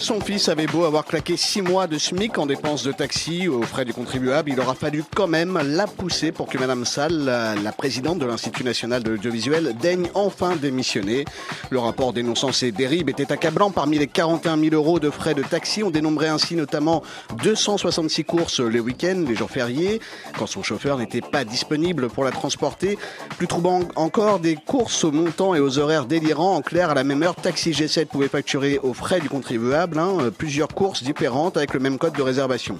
Son fils avait beau avoir claqué six mois de SMIC en dépenses de taxi aux frais du contribuable, il aura fallu quand même la pousser pour que Madame Salle, la, présidente de l'Institut national de l'audiovisuel, daigne enfin démissionner. Le rapport dénonçant ces dérives était accablant. Parmi les 41 000 euros de frais de taxi, on dénombrait ainsi notamment 266 courses les week-ends, les jours fériés, quand son chauffeur n'était pas disponible pour la transporter. Plus troublant encore, des courses au montant et aux horaires délirants. En clair, à la même heure, Taxi G7 pouvait facturer aux frais du contribuable euh, plusieurs courses différentes avec le même code de réservation.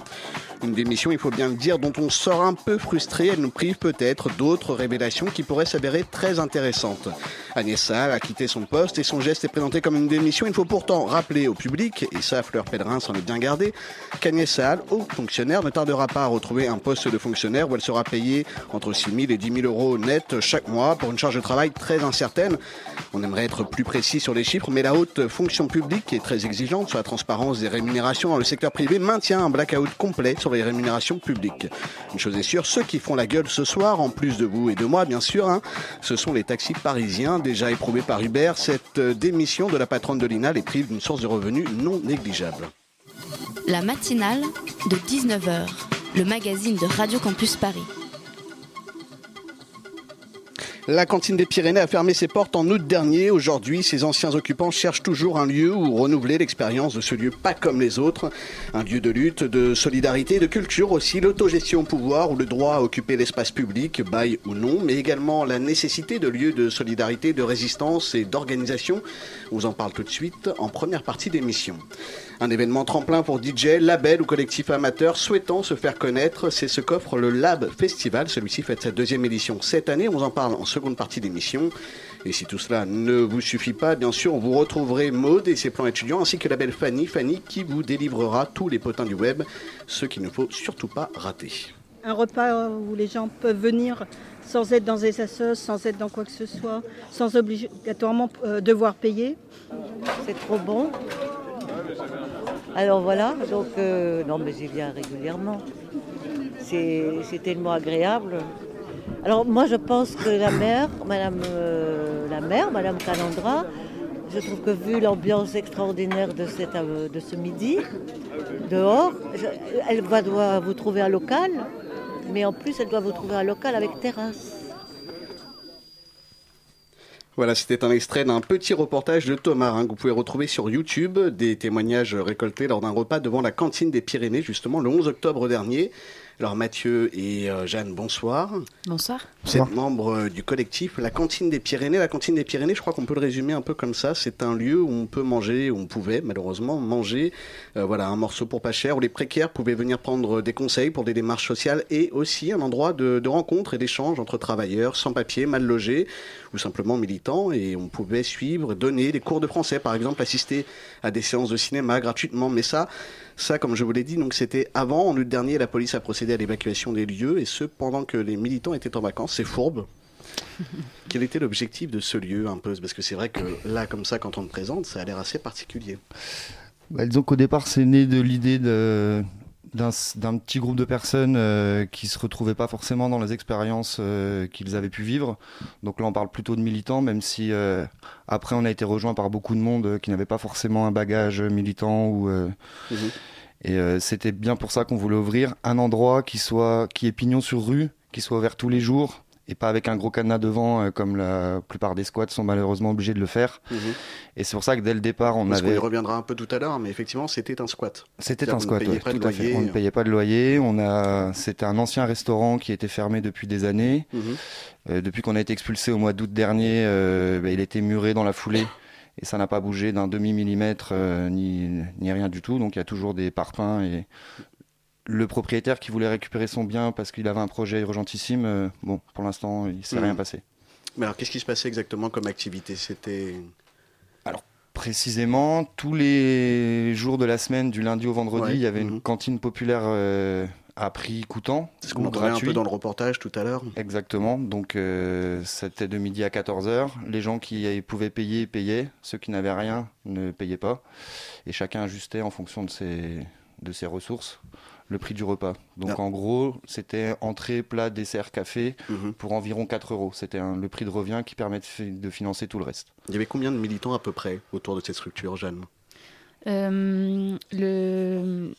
Une démission, il faut bien le dire, dont on sort un peu frustré. Elle nous prive peut-être d'autres révélations qui pourraient s'avérer très intéressantes. Agnès Salle a quitté son poste et son geste est présenté comme une démission. Il faut pourtant rappeler au public, et ça Fleur Pellerin s'en est bien gardé, qu'Agnès Salle, haut fonctionnaire, ne tardera pas à retrouver un poste de fonctionnaire où elle sera payée entre 6 000 et 10 000 euros net chaque mois pour une charge de travail très incertaine. On aimerait être plus précis sur les chiffres, mais la haute fonction publique, est très exigeante la transparence des rémunérations dans le secteur privé, maintient un blackout complet sur les rémunérations publiques. Une chose est sûre, ceux qui font la gueule ce soir, en plus de vous et de moi, bien sûr, hein, ce sont les taxis parisiens, déjà éprouvés par Uber. Cette euh, démission de la patronne de l'INA les prive d'une source de revenus non négligeable. La matinale de 19h, le magazine de Radio Campus Paris. La cantine des Pyrénées a fermé ses portes en août dernier. Aujourd'hui, ses anciens occupants cherchent toujours un lieu où renouveler l'expérience de ce lieu pas comme les autres. Un lieu de lutte, de solidarité, de culture aussi, l'autogestion au pouvoir ou le droit à occuper l'espace public, bail ou non, mais également la nécessité de lieux de solidarité, de résistance et d'organisation. On vous en parle tout de suite en première partie d'émission. Un événement tremplin pour DJ, label ou collectif amateur souhaitant se faire connaître, c'est ce qu'offre le Lab Festival. Celui-ci fait sa deuxième édition cette année. On en parle en seconde partie d'émission. Et si tout cela ne vous suffit pas, bien sûr, vous retrouverez Maude et ses plans étudiants, ainsi que la belle Fanny, Fanny qui vous délivrera tous les potins du web, ce qu'il ne faut surtout pas rater. Un repas où les gens peuvent venir sans être dans des assos, sans être dans quoi que ce soit, sans obligatoirement euh, devoir payer. C'est trop bon. Alors voilà, donc euh, non mais j'y viens régulièrement. C'est tellement agréable. Alors moi je pense que la mère, Madame euh, la mère, Madame Calandra, je trouve que vu l'ambiance extraordinaire de, euh, ce midi, dehors, elle va doit vous trouver un local, mais en plus elle doit vous trouver un local avec terrasse. Voilà, c'était un extrait d'un petit reportage de Thomas hein, que vous pouvez retrouver sur YouTube, des témoignages récoltés lors d'un repas devant la cantine des Pyrénées, justement le 11 octobre dernier. Alors Mathieu et euh, Jeanne, bonsoir. Bonsoir. Vous êtes membre euh, du collectif La Cantine des Pyrénées. La Cantine des Pyrénées, je crois qu'on peut le résumer un peu comme ça. C'est un lieu où on peut manger, où on pouvait malheureusement manger euh, voilà, un morceau pour pas cher, où les précaires pouvaient venir prendre des conseils pour des démarches sociales et aussi un endroit de, de rencontre et d'échange entre travailleurs sans papier, mal logés ou simplement militants. Et on pouvait suivre, donner des cours de français, par exemple, assister à des séances de cinéma gratuitement. Mais ça, ça, comme je vous l'ai dit, donc c'était avant. En août dernier, la police a procédé à l'évacuation des lieux et ce pendant que les militants étaient en vacances. C'est fourbe. Quel était l'objectif de ce lieu un peu? Parce que c'est vrai que là, comme ça, quand on le présente, ça a l'air assez particulier. Bah, disons qu'au départ, c'est né de l'idée de- d'un petit groupe de personnes euh, qui se retrouvaient pas forcément dans les expériences euh, qu'ils avaient pu vivre. Donc là, on parle plutôt de militants, même si euh, après, on a été rejoint par beaucoup de monde euh, qui n'avait pas forcément un bagage militant ou. Mhm. Et c'était bien pour ça qu'on voulait ouvrir un endroit qui soit qui est pignon sur rue, qui soit ouvert tous les jours et pas avec un gros cadenas devant euh, comme la plupart des squats sont malheureusement obligés de le faire. Mhm. Et c'est pour ça que dès le départ, on Parce qu'on avait y reviendra un peu tout à l'heure, mais effectivement, c'était un squat. c'était un squat, ouais, tout à fait. On ne euh. payait pas de loyer. On a, c'était un ancien restaurant qui était fermé depuis des années. Mhm. Euh, depuis qu'on a été expulsé au mois d'août dernier, euh, bah, il était muré dans la foulée et ça n'a pas bougé d'un demi millimètre ni, ni rien du tout. Donc il y a toujours des parpaings et le propriétaire qui voulait récupérer son bien parce qu'il avait un projet urgentissime, euh, bon, pour l'instant, il s'est Mhm. rien passé. Mais alors, qu'est-ce qui se passait exactement comme activité? C'était. Alors, précisément, tous les jours de la semaine, du lundi au vendredi, Ouais, il y avait mhm. une cantine populaire euh, à prix coûtant. C'est ce qu'on entendait un peu dans le reportage tout à l'heure. Exactement. Donc, euh, c'était de midi à 14h. Les gens qui pouvaient payer, payaient. Ceux qui n'avaient rien ne payaient pas. Et chacun ajustait en fonction de ses, de ses ressources le prix du repas. Donc, Ah. en gros, c'était entrée, plat, dessert, café Mhm. pour environ 4 euros. C'était le prix de revient qui permet de, de financer tout le reste. Il y avait combien de militants à peu près autour de cette structure, Jeanne Euh, le,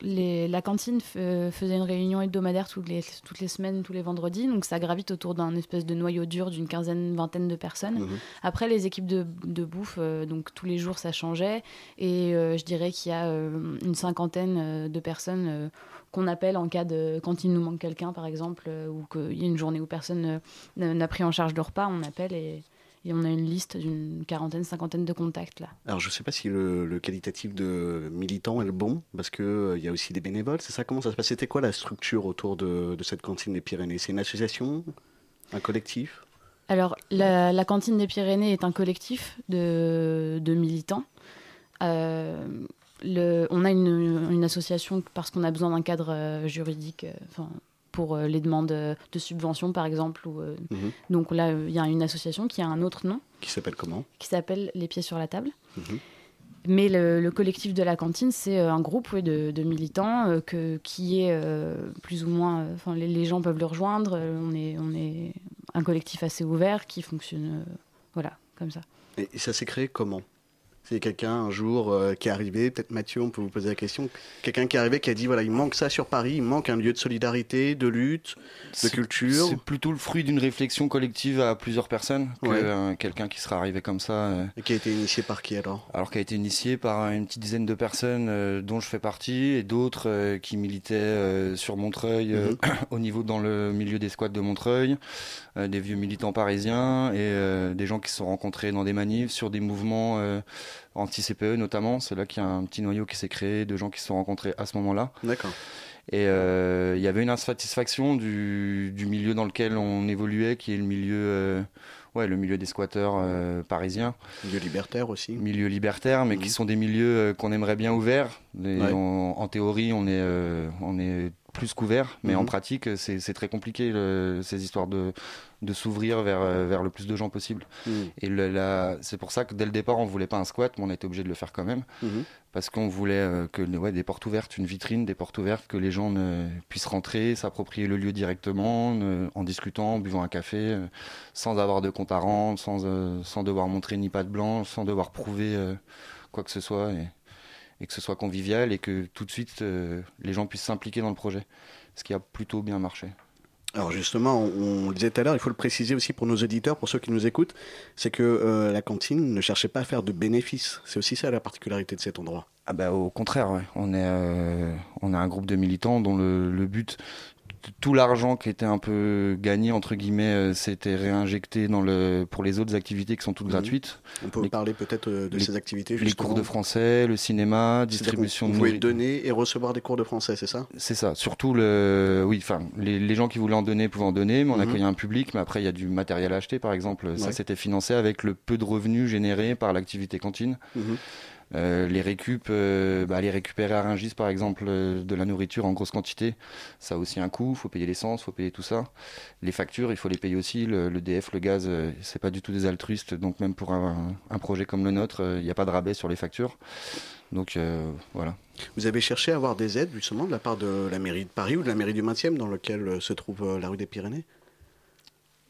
les- la cantine f- faisait une réunion hebdomadaire toutes les, toutes les semaines, tous les vendredis. Donc ça gravite autour d'un espèce de noyau dur d'une quinzaine, vingtaine de personnes. Mhm. Après, les équipes de, de bouffe, euh, donc tous les jours ça changeait. Et euh, je dirais qu'il y a euh, une cinquantaine euh, de personnes euh, qu'on appelle en cas de. Quand il nous manque quelqu'un, par exemple, euh, ou qu'il y a une journée où personne euh, n'a pris en charge le repas, on appelle et. Et on a une liste d'une quarantaine, cinquantaine de contacts là. Alors, je ne sais pas si le, le qualitatif de militant est le bon, parce qu'il y a aussi des bénévoles, c'est ça? Comment ça se passe? C'était quoi la structure autour de, de cette cantine des Pyrénées? C'est une association? Un collectif? Alors, la, la cantine des Pyrénées est un collectif de, de militants. Euh, le- on a une, une association parce qu'on a besoin d'un cadre euh, juridique euh, enfin, pour euh, les demandes euh, de subventions, par exemple. Ou, euh, Mhm. Donc là, il y a une association qui a un autre nom, Qui s'appelle comment? Qui s'appelle Les Pieds sur la Table. Mhm. Mais le, le collectif de la cantine, c'est un groupe oui, de, de militants euh, que, qui est euh, plus ou moins. Enfin, les, les gens peuvent le rejoindre. on, est, on est un collectif assez ouvert qui fonctionne, euh, voilà, comme ça. Et, et ça s'est créé comment? C'est quelqu'un un jour euh, qui est arrivé, peut-être Mathieu, on peut vous poser la question. Quelqu'un qui est arrivé qui a dit voilà, il manque ça sur Paris, il manque un lieu de solidarité, de lutte, de culture. C'est plutôt le fruit d'une réflexion collective à plusieurs personnes que Ouais. euh, quelqu'un qui serait arrivé comme ça. euh, Et qui a été initié par qui alors? Alors qui a été initié par une petite dizaine de personnes dont je fais partie et d'autres qui militaient sur Montreuil Mhm. au niveau dans le milieu des squats de Montreuil, des vieux militants parisiens et des gens qui se sont rencontrés dans des manifs sur des mouvements anti-CPE notamment. C'est là qu'il y a un petit noyau qui s'est créé de gens qui se sont rencontrés à ce moment-là. D'accord. Et euh, il y avait une insatisfaction du, du milieu dans lequel on évoluait, qui est le milieu, euh, ouais, le milieu des squatteurs euh, parisiens, Lieu libertaire aussi. milieu libertaire, mais Mhm. qui sont des milieux qu'on aimerait bien ouverts. Ouais. on- en théorie, on est, on est plus qu'ouvert, mais Mhm. en pratique, c'est très compliqué le- ces histoires de, de s'ouvrir vers, euh, vers le plus de gens possible. Mhm. Et c'est pour ça que dès le départ, on voulait pas un squat, mais on a été obligé de le faire quand même Mhm. parce qu'on voulait euh, que ouais, des portes ouvertes, une vitrine, des portes ouvertes, que les gens ne puissent rentrer, s'approprier le lieu directement, ne- en discutant, en buvant un café, euh, sans avoir de compte à rendre, sans, sans devoir montrer ni patte blanche, sans devoir prouver quoi que ce soit, et, et que ce soit convivial et que tout de suite euh, les gens puissent s'impliquer dans le projet, ce qui a plutôt bien marché. Alors justement, on, on le disait tout à l'heure, il faut le préciser aussi pour nos auditeurs, pour ceux qui nous écoutent, c'est que euh, la cantine ne cherchait pas à faire de bénéfices. C'est aussi ça la particularité de cet endroit. Ah bah au contraire, ouais. on est euh, on a un groupe de militants dont le, le but tout l'argent qui était un peu gagné entre guillemets euh, s'était réinjecté dans le pour les autres activités qui sont toutes Mhm. gratuites, On peut Les- parler peut-être euh, de les- ces activités les cours de français, le cinéma, distribution de Vous pouvez donner et recevoir des cours de français, c'est ça? C'est ça, surtout le oui, enfin les, les gens qui voulaient en donner pouvaient en donner, mais on Mhm. accueillait un public, mais après il y a du matériel à acheter par exemple, ça c'était financé avec le peu de revenus générés par l'activité cantine. Mhm. Euh, les récup, euh, bah, récupérer à Rungis par exemple euh, de la nourriture en grosse quantité, ça a aussi un coût, faut payer l'essence, faut payer tout ça. Les factures, il faut les payer aussi, le, le DF, le gaz, c'est pas du tout des altruistes, donc même pour un, projet comme le nôtre, il n'y a pas de rabais sur les factures. Donc voilà. Vous avez cherché à avoir des aides justement de la part de la mairie de Paris ou de la mairie du 20e dans lequel se trouve la rue des Pyrénées?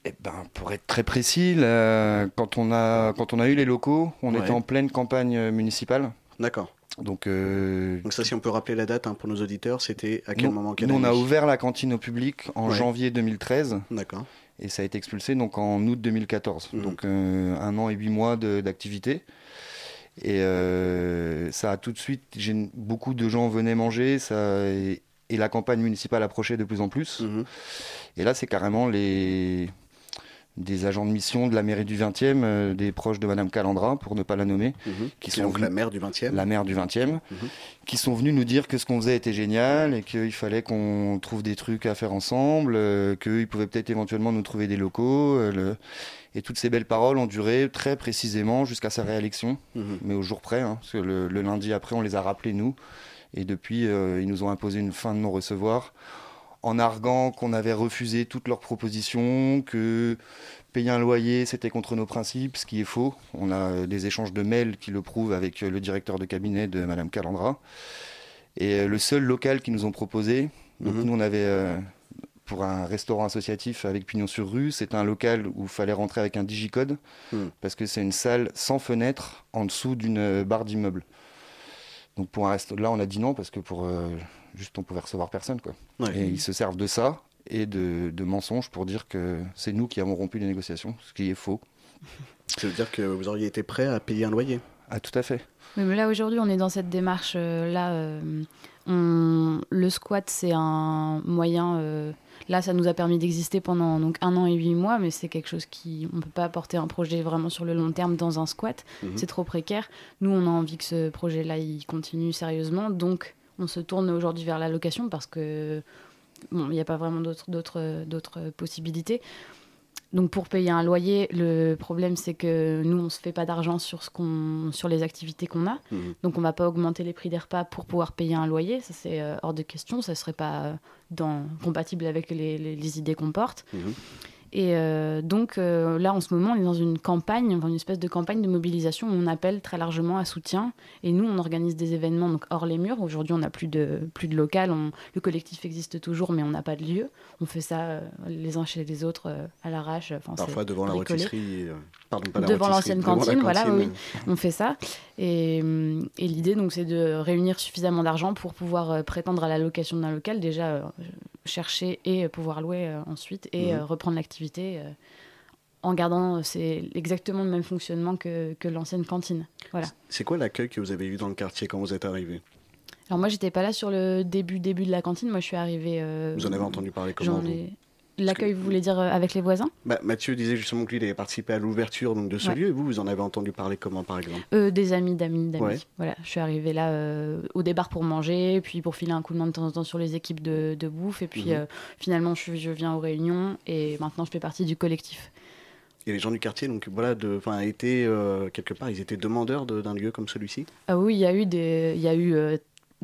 Eh ben, pour être très précis, là, quand, on a, quand on a eu les locaux, on Ouais. était en pleine campagne euh, municipale. D'accord. Donc, euh, Donc ça, si on peut rappeler la date hein, pour nos auditeurs, c'était à quel nous, moment nous, on a ouvert la cantine au public en Ouais. janvier 2013 D'accord. et ça a été expulsé donc en août 2014. Mhm. Donc euh, un an et huit mois d'activité. Et euh, ça a tout de suite, beaucoup de gens venaient manger, ça, et, et la campagne municipale approchait de plus en plus. Mhm. Et là, c'est carrément les, des agents de mission de la mairie du 20e, euh, des proches de Madame Calandra, pour ne pas la nommer, Mhm. qui sont donc venus- la maire du 20e. la maire du 20e, Mhm. qui sont venus nous dire que ce qu'on faisait était génial et qu'il fallait qu'on trouve des trucs à faire ensemble, euh, qu'ils pouvaient peut-être éventuellement nous trouver des locaux. euh, le- Et toutes ces belles paroles ont duré très précisément jusqu'à sa réélection, Mhm. mais au jour près, hein, parce que le, le lundi après, on les a rappelés, nous. Et depuis, euh, ils nous ont imposé une fin de non-recevoir en arguant qu'on avait refusé toutes leurs propositions, que payer un loyer, c'était contre nos principes, ce qui est faux. On a euh, des échanges de mails qui le prouvent avec euh, le directeur de cabinet de Madame Calandra. Et euh, le seul local qu'ils nous ont proposé, donc Mhm. nous on avait euh, pour un restaurant associatif avec pignon sur rue, c'est un local où il fallait rentrer avec un digicode Mhm. parce que c'est une salle sans fenêtre en dessous d'une barre d'immeuble. Donc pour un resto, là on a dit non parce que pour euh, juste on pouvait recevoir personne quoi. Ouais. Et ils se servent de ça et de, de mensonges pour dire que c'est nous qui avons rompu les négociations, ce qui est faux. Ça veut dire que vous auriez été prêt à payer un loyer. Ah tout à fait. Oui, mais là aujourd'hui, on est dans cette démarche euh, là. euh, on- le squat, c'est un moyen. euh, là, ça nous a permis d'exister pendant donc un an et huit mois, mais c'est quelque chose qui on peut pas porter un projet vraiment sur le long terme dans un squat. Mhm. C'est trop précaire. Nous, on a envie que ce projet-là, il continue sérieusement, donc on se tourne aujourd'hui vers la location parce que bon, il n'y a pas vraiment d'autres d'autres d'autres possibilités. Donc pour payer un loyer, le problème c'est que nous on se fait pas d'argent sur ce qu'on sur les activités qu'on a. Mhm. Donc on va pas augmenter les prix des repas pour pouvoir payer un loyer, ça c'est euh, hors de question, ça serait pas euh, dans, compatible avec les, les- les idées qu'on porte. Mhm. Et euh, donc euh, là en ce moment on est dans une campagne, enfin, une espèce de campagne de mobilisation où on appelle très largement à soutien. Et nous on organise des événements donc hors les murs. Aujourd'hui on n'a plus de plus de local, on- le collectif existe toujours mais on n'a pas de lieu. On fait ça euh, les uns chez les autres à l'arrache. Enfin, Parfois devant la rôtisserie. Pardon, pas la Devant l'ancienne devant la cantine, voilà, cantine, oui, on fait ça. Et, et l'idée, donc, c'est de réunir suffisamment d'argent pour pouvoir prétendre à la location d'un local, déjà euh, chercher et pouvoir louer euh, ensuite, et Mhm. euh, reprendre l'activité euh, en gardant euh, c'est exactement le même fonctionnement que, que l'ancienne cantine. Voilà. C'est quoi l'accueil que vous avez eu dans le quartier quand vous êtes arrivé? Alors moi, j'étais pas là sur le début début de la cantine. Moi, je suis arrivée. euh, Vous en avez entendu parler comment ai- L'accueil, vous voulez dire euh, avec les voisins? Bah, Mathieu disait justement que lui, il avait participé à l'ouverture donc, de ce Ouais. lieu. Et vous, vous en avez entendu parler comment, par exemple? Euh, des amis, d'amis, d'amis. Ouais. Voilà, je suis arrivée là euh, au départ pour manger, puis pour filer un coup de main de temps en temps sur les équipes de, de bouffe, et puis Mhm. euh, finalement je, viens aux réunions et maintenant je fais partie du collectif. Et les gens du quartier, donc voilà, de, enfin, étaient euh, quelque part, ils étaient demandeurs de- d'un lieu comme celui-ci? Ah oui, il y a eu des, il y a eu, euh,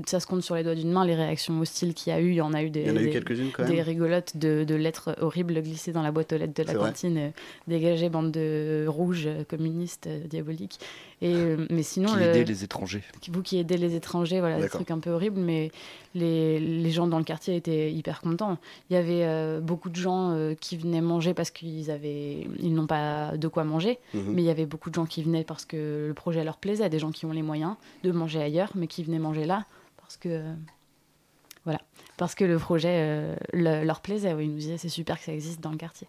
ça se compte sur les doigts d'une main les réactions hostiles qu'il y a eu. Il y en a eu des, a eu des- quelques-unes quand des même. rigolotes de, de lettres horribles glissées dans la boîte aux lettres de la cantine, euh, dégagées bande de rouges euh, communistes euh, diaboliques. Et euh, mais sinon Qui le- aidait les étrangers. vous qui aidez les étrangers, voilà, des trucs un peu horribles, mais les, les gens dans le quartier étaient hyper contents. Il y avait euh, beaucoup de gens euh, qui venaient manger parce qu'ils avaient, ils n'ont pas de quoi manger, Mhm. mais il y avait beaucoup de gens qui venaient parce que le projet leur plaisait, des gens qui ont les moyens de manger ailleurs, mais qui venaient manger là parce que, voilà, parce que le projet euh, le- leur plaisait. Oui, ils nous disaient c'est super que ça existe dans le quartier.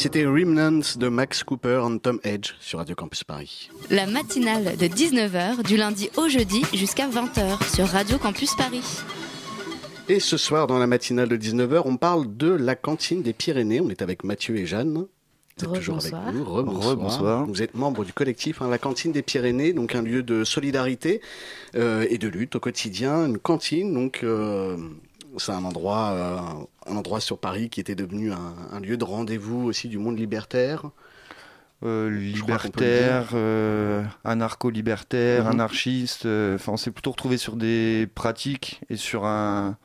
C'était Remnants de Max Cooper and Tom Edge sur Radio Campus Paris. La matinale de 19h du lundi au jeudi jusqu'à 20h sur Radio Campus Paris. Et ce soir, dans la matinale de 19h, on parle de la cantine des Pyrénées. On est avec Mathieu et Jeanne. Vous êtes toujours avec nous. Rebonsoir. Rebonsoir. Vous êtes membre du collectif hein, La Cantine des Pyrénées, donc un lieu de solidarité euh, et de lutte au quotidien. Une cantine, donc euh, c'est un endroit, euh, un endroit sur Paris qui était devenu un, un lieu de rendez-vous aussi du monde libertaire. Euh, libertaire, euh, anarcho-libertaire, Mhm. anarchiste. Enfin, on s'est plutôt retrouvé sur des pratiques et sur un,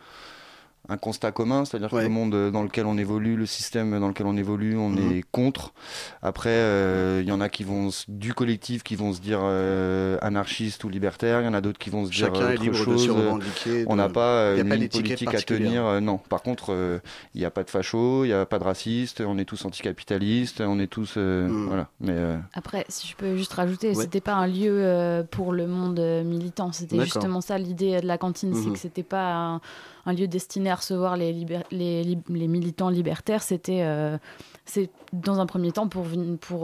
un constat commun, c'est-à-dire Ouais. que le monde dans lequel on évolue, le système dans lequel on évolue, on Mhm. est contre. Après, euh, il y en a qui vont du collectif qui vont se dire euh, anarchiste ou libertaire. Il y en a d'autres qui vont se dire Chacun est autre libre de chose. se revendiquer. On de- n'a pas euh, y a une pas ligne politique à tenir. euh, non. Par contre, euh, il n'y a pas de facho, il n'y a pas de raciste. On est tous anticapitalistes. On est tous euh, Mm. voilà. Mais euh, Après, si je peux juste rajouter, Ouais. c'était pas un lieu euh, pour le monde euh, militant. C'était justement ça l'idée de la cantine, c'est Mhm. que c'était pas un, un lieu destiné à recevoir les, libér- les, lib- les militants libertaires. C'était euh, c'est dans un premier temps pour,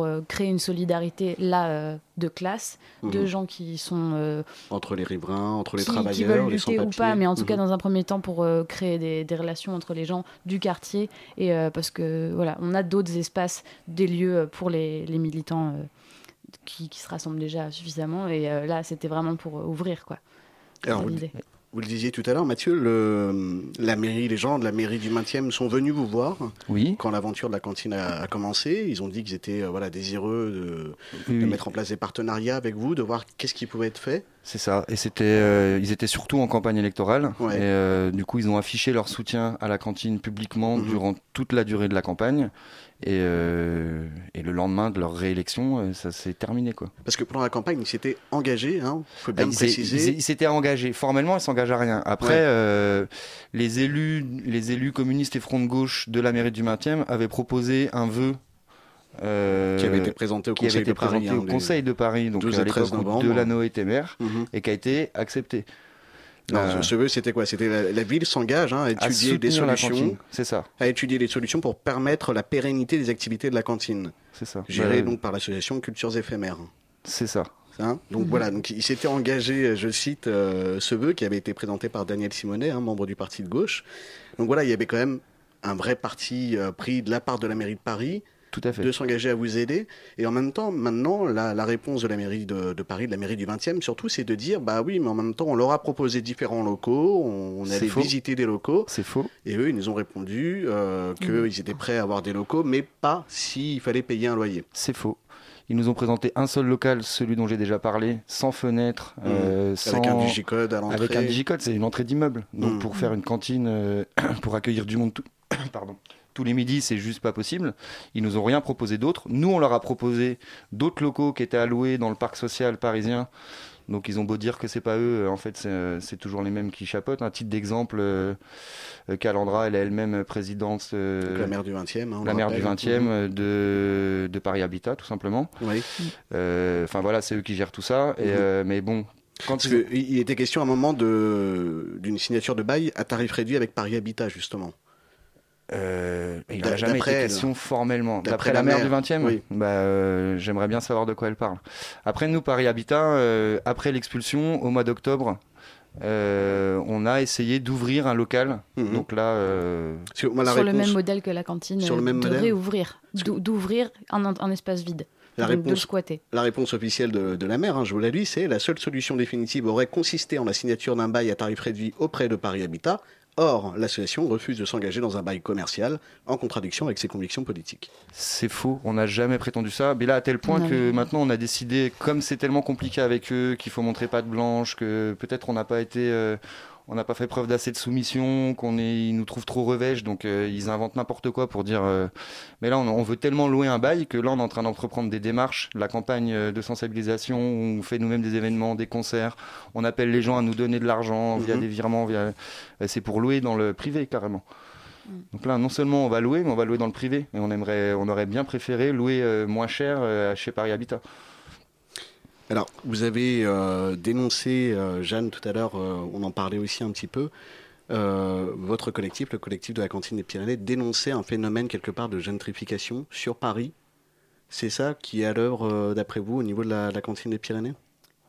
euh, créer une solidarité là euh, de classe, de Mhm. gens qui sont Entre les riverains, entre les qui, qui travailleurs, veulent les lutter ou pas, mais en tout cas Mhm. dans un premier temps pour créer des, des relations entre les gens du quartier et parce que voilà, on a d'autres espaces, des lieux pour les, les militants qui, qui se rassemblent déjà suffisamment et euh, là c'était vraiment pour euh, ouvrir quoi. Alors, vous, le disiez tout à l'heure, Mathieu, le, la mairie, les gens de la mairie du 20e sont venus vous voir oui. quand l'aventure de la cantine a, a commencé. Ils ont dit qu'ils étaient euh, voilà, désireux de, oui, de oui. mettre en place des partenariats avec vous, de voir qu'est-ce qui pouvait être fait. C'est ça. Et c'était, euh, ils étaient surtout en campagne électorale. Ouais. Et euh, du coup, ils ont affiché leur soutien à la cantine publiquement Mhm. durant toute la durée de la campagne. Et, euh, et le lendemain de leur réélection, euh, ça s'est terminé quoi. Parce que pendant la campagne, ils s'étaient engagés, il faut bien Ah, le préciser. Ils s'étaient engagés. Formellement, ils s'engagent à rien. Après, Ouais. euh, les élus, les élus communistes et front de gauche de la mairie du 20e avaient proposé un vœu. euh, qui avait été présenté au qui avait Conseil été de Paris. présenté au hein, les- Conseil de Paris, donc 12 et à 13 l'époque où novembre. Delano était maire, Mhm. et qui a été accepté. Non, Euh, ce- ce vœu, c'était quoi? C'était la, la ville s'engage hein, à à étudier des solutions. C'est ça, à étudier des solutions pour permettre la pérennité des activités de la cantine, c'est ça. gérée Bah, donc par l'association Cultures éphémères. C'est ça. Hein? Donc Mhm. voilà, donc il s'était engagé, je cite, euh, ce vœu qui avait été présenté par Daniel Simonet, hein, membre du parti de gauche. Donc voilà, il y avait quand même un vrai parti euh, pris de la part de la mairie de Paris Tout à fait. de s'engager à vous aider. Et en même temps, maintenant, la, la réponse de la mairie de, de Paris, de la mairie du 20e, surtout, c'est de dire, bah oui, mais en même temps, on leur a proposé différents locaux, on, allait faux. visiter des locaux, C'est faux. et eux, ils nous ont répondu euh, qu'ils étaient prêts à avoir des locaux, mais pas s'il fallait payer un loyer. C'est faux. Ils nous ont présenté un seul local, celui dont j'ai déjà parlé, sans fenêtre, euh, sans... Avec un digicode à l'entrée. Avec un digicode, c'est une entrée d'immeuble. Donc Mm. pour faire une cantine, euh, pour accueillir du monde tout- Pardon. tous les midis, c'est juste pas possible. Ils nous ont rien proposé d'autre. Nous, on leur a proposé d'autres locaux qui étaient alloués dans le parc social parisien. Donc ils ont beau dire que c'est pas eux, en fait c'est euh, toujours les mêmes qui chapotent. Un titre d'exemple, euh, euh, Calandra, elle est elle-même présidente, euh, la maire du 20e. hein, la maire du rappelle. 20e euh, de, de Paris Habitat, tout simplement. Mhm. Oui. Euh, Enfin voilà, c'est eux qui gèrent tout ça. Et, Mhm. mais bon, quand qu'il était question à un moment d'une signature de bail à tarif réduit avec Paris Habitat, justement. Euh, il n'a jamais été question formellement. D'après la la maire maire, du 20e, oui. bah, euh, j'aimerais bien savoir de quoi elle parle. Après, nous, Paris Habitat, euh, après l'expulsion, au mois d'octobre, euh, on a essayé d'ouvrir un local. Mhm. Donc là, euh, Sur, moi, le même modèle que la cantine, Sur le même de modèle réouvrir, d'ou- d'ouvrir un, un espace vide, La réponse, squatter. la réponse officielle de, de la maire, hein, je vous la lis, c'est la seule solution définitive aurait consisté en la signature d'un bail à tarif réduit auprès de Paris Habitat. Or, l'association refuse de s'engager dans un bail commercial en contradiction avec ses convictions politiques. c'est faux. On n'a jamais prétendu ça. Mais là, à tel point Non, que maintenant, on a décidé, comme c'est tellement compliqué avec eux, qu'il faut montrer patte blanche, que peut-être on n'a pas été. euh, on n'a pas fait preuve d'assez de soumission, qu'on est, ils nous trouvent trop revêches, donc euh, ils inventent n'importe quoi pour dire. euh, mais là, on, on veut tellement louer un bail que là, on est en train d'entreprendre des démarches, la campagne euh, de sensibilisation, où on fait nous-mêmes des événements, des concerts, on appelle les gens à nous donner de l'argent via Mhm. des virements, via. C'est pour louer dans le privé carrément. Mm. Donc là, non seulement on va louer, mais on va louer dans le privé. Et on aimerait, on aurait bien préféré louer euh, moins cher euh, chez Paris Habitat. Alors, vous avez euh, dénoncé, euh, Jeanne, tout à l'heure, euh, on en parlait aussi un petit peu, votre collectif, le collectif de la cantine des Pyrénées, dénonçait un phénomène quelque part de gentrification sur Paris. C'est ça qui est à l'œuvre, d'après vous, au niveau de la cantine des Pyrénées?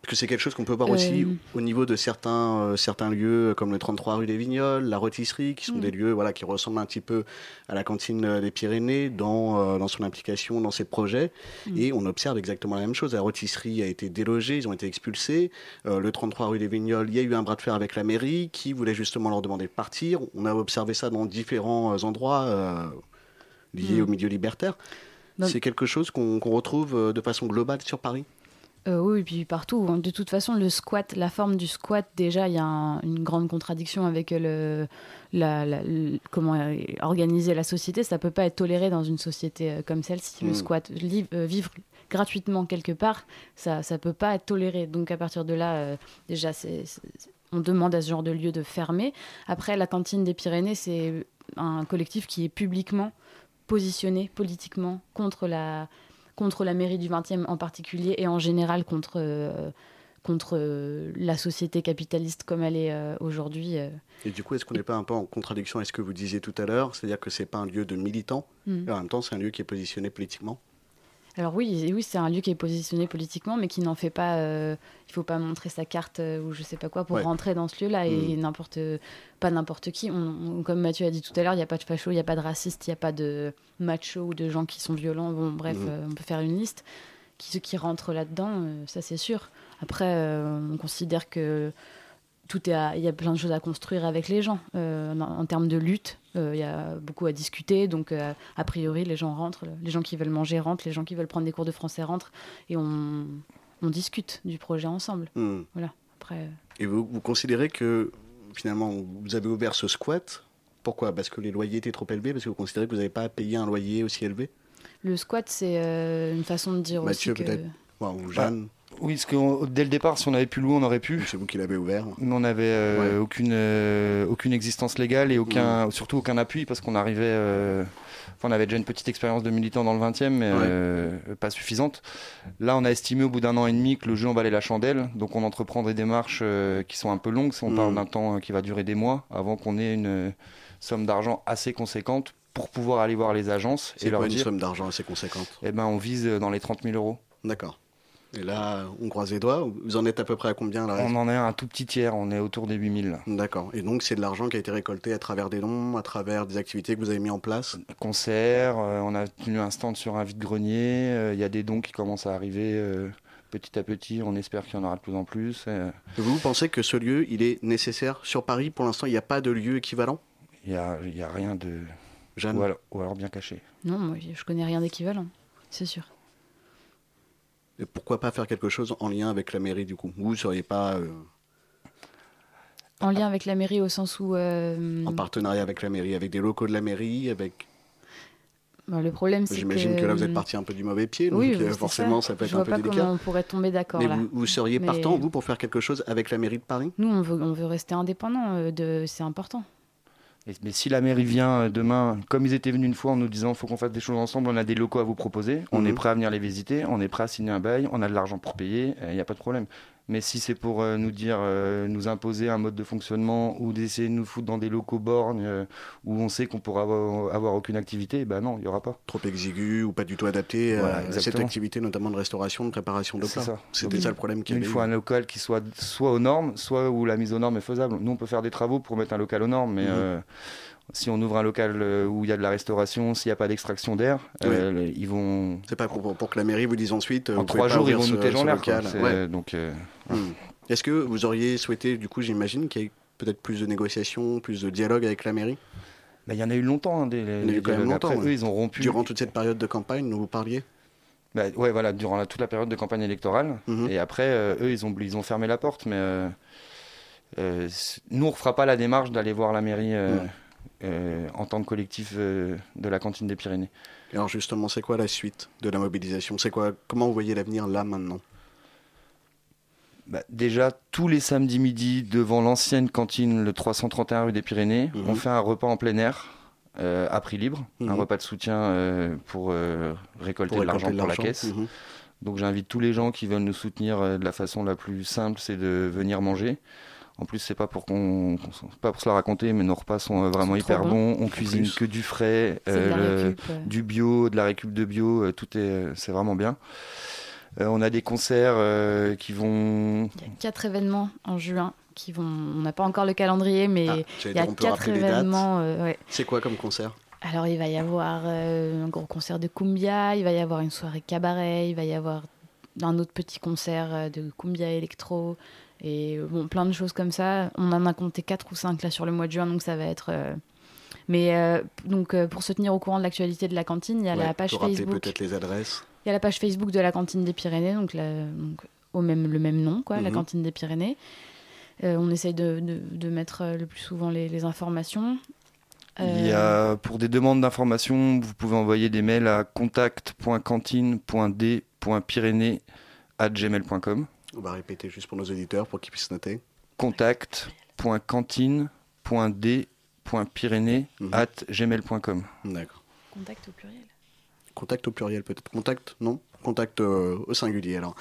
Parce que c'est quelque chose qu'on peut voir aussi Euh. au niveau de certains, euh, certains lieux, euh, comme le 33 rue des Vignoles, la Rôtisserie, qui sont Mm. des lieux voilà, qui ressemblent un petit peu à la cantine des Pyrénées dans, euh, dans son implication dans ces projets. Mm. Et on observe exactement la même chose. La Rôtisserie a été délogée, ils ont été expulsés. Le 33 rue des Vignoles, il y a eu un bras de fer avec la mairie qui voulait justement leur demander de partir. On a observé ça dans différents endroits liés Mm. au milieu libertaire. C'est quelque chose qu'on retrouve de façon globale sur Paris? Euh, oui, et puis partout. hein. De toute façon, le squat, la forme du squat, déjà, il y a un- une grande contradiction avec le, la, la- le- comment euh, organiser la société. Ça peut pas être toléré dans une société euh, comme celle-ci. Le Mm. squat, li- euh, vivre gratuitement quelque part, ça, ça peut pas être toléré. Donc à partir de là, euh, déjà, c'est, c'est- on demande à ce genre de lieu de fermer. Après, la cantine des Pyrénées, c'est un collectif qui est publiquement positionné politiquement contre la contre la mairie du 20e en particulier et en général contre, euh, contre euh, la société capitaliste comme elle est euh, aujourd'hui. Et du coup, est-ce qu'on n'est pas un peu en contradiction avec ce que vous disiez tout à l'heure? C'est-à-dire que c'est pas un lieu de militants, Mm. et en même temps, c'est un lieu qui est positionné politiquement? Alors oui, oui c'est un lieu qui est positionné politiquement, mais qui n'en fait pas. euh, il faut pas montrer sa carte euh, ou je sais pas quoi pour Ouais. rentrer dans ce lieu-là et Mm. n'importe pas n'importe qui. On- on- comme Mathieu a dit tout à l'heure, il n'y a pas de facho, il n'y a pas de raciste, il n'y a pas de macho ou de gens qui sont violents. Bon, bref, Mm. euh, on peut faire une liste. Qui, ceux qui rentrent là-dedans, euh, ça c'est sûr. Après, on considère que tout est il y a plein de choses à construire avec les gens en, en termes de lutte. Euh, Il y a beaucoup à discuter, donc euh, a priori les gens rentrent, les gens qui veulent manger rentrent, les gens qui veulent prendre des cours de français rentrent, et on, on discute du projet ensemble. Mm. Voilà. Après, euh, Et vous, vous considérez que finalement, vous avez ouvert ce squat? Pourquoi? Parce que les loyers étaient trop élevés? Parce que vous considérez que vous n'avez pas à payer un loyer aussi élevé? Le squat, c'est euh, une façon de dire Mathieu, aussi que peut-être. Ou Jeanne Oui, parce que on- dès le départ, si on avait pu louer, on aurait pu. C'est vous qui l'avez ouvert. Mais on n'avait euh, Ouais. aucune, euh, aucune existence légale et aucun, surtout aucun appui parce qu'on arrivait. euh, enfin, on avait déjà une petite expérience de militant dans le 20e, mais Ouais. pas suffisante. Là, on a estimé au bout d'un an et demi que le jeu en valait la chandelle. Donc, on entreprend des démarches qui sont un peu longues. On Mm. parle d'un temps qui va durer des mois avant qu'on ait une somme d'argent assez conséquente pour pouvoir aller voir les agences et leur quoi une dire somme d'argent assez conséquente? Eh ben, on vise dans les 30 000 euros. D'accord. Et là, on croise les doigts. Vous en êtes à peu près à combien là On en est à un tout petit tiers, on est autour des 8000. D'accord. Et donc, c'est de l'argent qui a été récolté à travers des dons, à travers des activités que vous avez mis en place? Concerts, euh, on a tenu un stand sur un vide-grenier, euh, il y a des dons qui commencent à arriver euh, petit à petit, on espère qu'il y en aura de plus en plus. euh, Vous pensez que ce lieu, il est nécessaire sur Paris? Pour l'instant, il n'y a pas de lieu équivalent? Il n'y a, il y a rien de... Jeanne Ou alors, ou alors bien caché. non, moi je connais rien d'équivalent, c'est sûr. Et pourquoi pas faire quelque chose en lien avec la mairie du coup? Vous ne seriez pas euh, En lien avec la mairie au sens où euh, en partenariat avec la mairie, avec des locaux de la mairie, avec. bah, le problème c'est que J'imagine que... là vous êtes parti un peu du mauvais pied, donc oui, euh, forcément ça, peut être Je un vois peu pas délicat. comment on pourrait tomber d'accord Mais là. vous, vous seriez Mais- partant vous pour faire quelque chose avec la mairie de Paris? Nous, on veut, on veut rester indépendant, euh, de... c'est important. Et- mais si la mairie vient euh, demain, comme ils étaient venus une fois en nous disant faut qu'on fasse des choses ensemble, on a des locaux à vous proposer, on Mhm. est prêt à venir les visiter, on est prêt à signer un bail, on a de l'argent pour payer, il n'y a pas de problème. Mais si c'est pour euh, nous dire, euh, nous imposer un mode de fonctionnement ou d'essayer de nous foutre dans des locaux bornes euh, où on sait qu'on pourra avoir, avoir aucune activité, ben non, il n'y aura pas. Trop exigu ou pas du tout adapté Voilà, à cette activité, notamment de restauration, de préparation de C'est plats. ça. C'était ça le problème qu'il y Il avait. faut un local qui soit soit aux normes, soit où la mise aux normes est faisable. Nous, on peut faire des travaux pour mettre un local aux normes, mais Mhm. Si on ouvre un local euh, où il y a de la restauration, s'il n'y a pas d'extraction d'air, euh, ils vont. C'est pas pour, pour que la mairie vous dise ensuite. euh, En trois jours, ils vont nous ce l'air. Ouais. Donc, euh, Hmm. Est-ce que vous auriez souhaité, du coup, j'imagine, qu'il y ait peut-être plus de négociations, plus de dialogue avec la mairie? Bah, il y en a eu longtemps. hein, des, Il y en a eu quand même longtemps, Après, ouais. eux, ils ont rompu. Durant toute cette période de campagne dont vous parliez? Bah, ouais, voilà, durant la- toute la période de campagne électorale. Mhm. Et après, euh, eux, ils ont, ils ont fermé la porte. Mais nous, on ne fera pas la démarche d'aller voir la mairie euh, Ouais. euh, en tant que collectif euh, de la cantine des Pyrénées. Et alors justement, c'est quoi la suite de la mobilisation? C'est quoi Comment vous voyez l'avenir là maintenant? Bah, déjà, tous les samedis midi, devant l'ancienne cantine, le 331 rue des Pyrénées, Mhm. on fait un repas en plein air. euh, à prix libre, un Mhm. repas de soutien euh, pour euh, récolter Pour de l'argent pour la caisse. Mhm. Donc j'invite tous les gens qui veulent nous soutenir euh, de la façon la plus simple, c'est de venir manger. En plus, c'est pas pour qu'on, qu'on- pas pour se la raconter, mais nos repas sont euh, vraiment sont hyper bons. bons. On cuisine plus. que du frais, euh, le- euh. du bio, de la récup de bio, euh, tout est, c'est vraiment bien. Euh, on a des concerts euh, qui vont. Il y a quatre événements en juin qui vont. On n'a pas encore le calendrier, mais Ah, il y a quatre événements. euh, ouais. C'est quoi comme concert? Alors, il va y avoir euh, un gros concert de cumbia, il va y avoir une soirée cabaret, il va y avoir un autre petit concert de cumbia électro, et euh, bon, plein de choses comme ça. On en a compté 4 ou 5 là sur le mois de juin, donc ça va être. euh, Mais euh, donc, euh, pour se tenir au courant de l'actualité de la cantine, il y a Ouais, la page Facebook. peut-être les adresses. Il y a la page Facebook de la cantine des Pyrénées, donc, la- donc au même, le même nom, quoi, la Mhm. cantine des Pyrénées. On essaye de, de- de mettre le plus souvent les, les informations. Il y a, pour des demandes d'informations, vous pouvez envoyer des mails à contact.cantine.d.pyrénées@gmail.com. On va répéter juste pour nos auditeurs pour qu'ils puissent noter. contact.cantine.d.pyrénées@gmail.com. D'accord. Contact au pluriel. Contact au pluriel peut-être. Contact, non Contact euh, au singulier alors.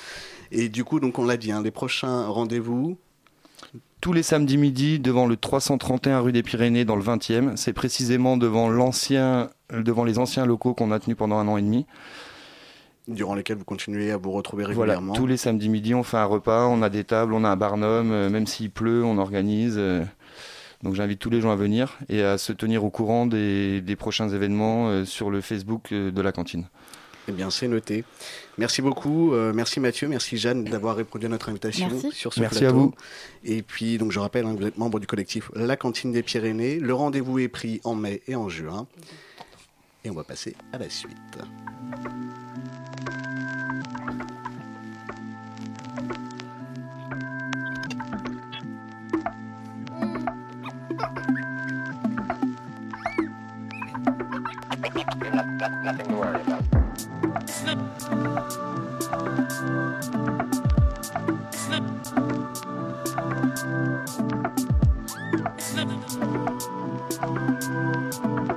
Et du coup, donc on l'a dit, hein, les prochains rendez-vous. Tous les samedis midi devant le 331 rue des Pyrénées dans le 20e. C'est précisément devant l'ancien, devant les anciens locaux qu'on a tenus pendant un an et demi. Durant lesquels vous continuez à vous retrouver Voilà, régulièrement. tous les samedis midi, on fait un repas, on a des tables, on a un barnum, euh, même s'il pleut, on organise. euh, donc j'invite tous les gens à venir et à se tenir au courant des, des prochains événements euh, sur le Facebook euh, de la cantine. Eh bien, c'est noté. Merci beaucoup. euh, merci Mathieu, merci Jeanne d'avoir répondu à notre invitation Merci. sur ce Merci plateau. à vous. Et puis, donc, je rappelle, hein, vous êtes membre du collectif La Cantine des Pyrénées. Le rendez-vous est pris en mai et en juin. Et on va passer à la suite. Not, not, nothing to worry about. Snip. Snip. Snip. Snip.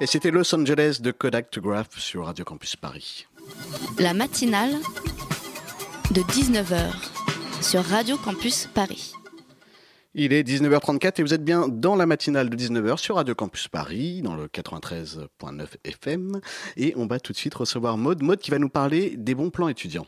Et c'était Los Angeles de Kodak to Graph sur Radio Campus Paris. La matinale de 19h sur Radio Campus Paris. Il est 19h34 et vous êtes bien dans la matinale de 19h sur Radio Campus Paris, dans le 93.9 FM. Et on va tout de suite recevoir Maude. Maude qui va nous parler des bons plans étudiants.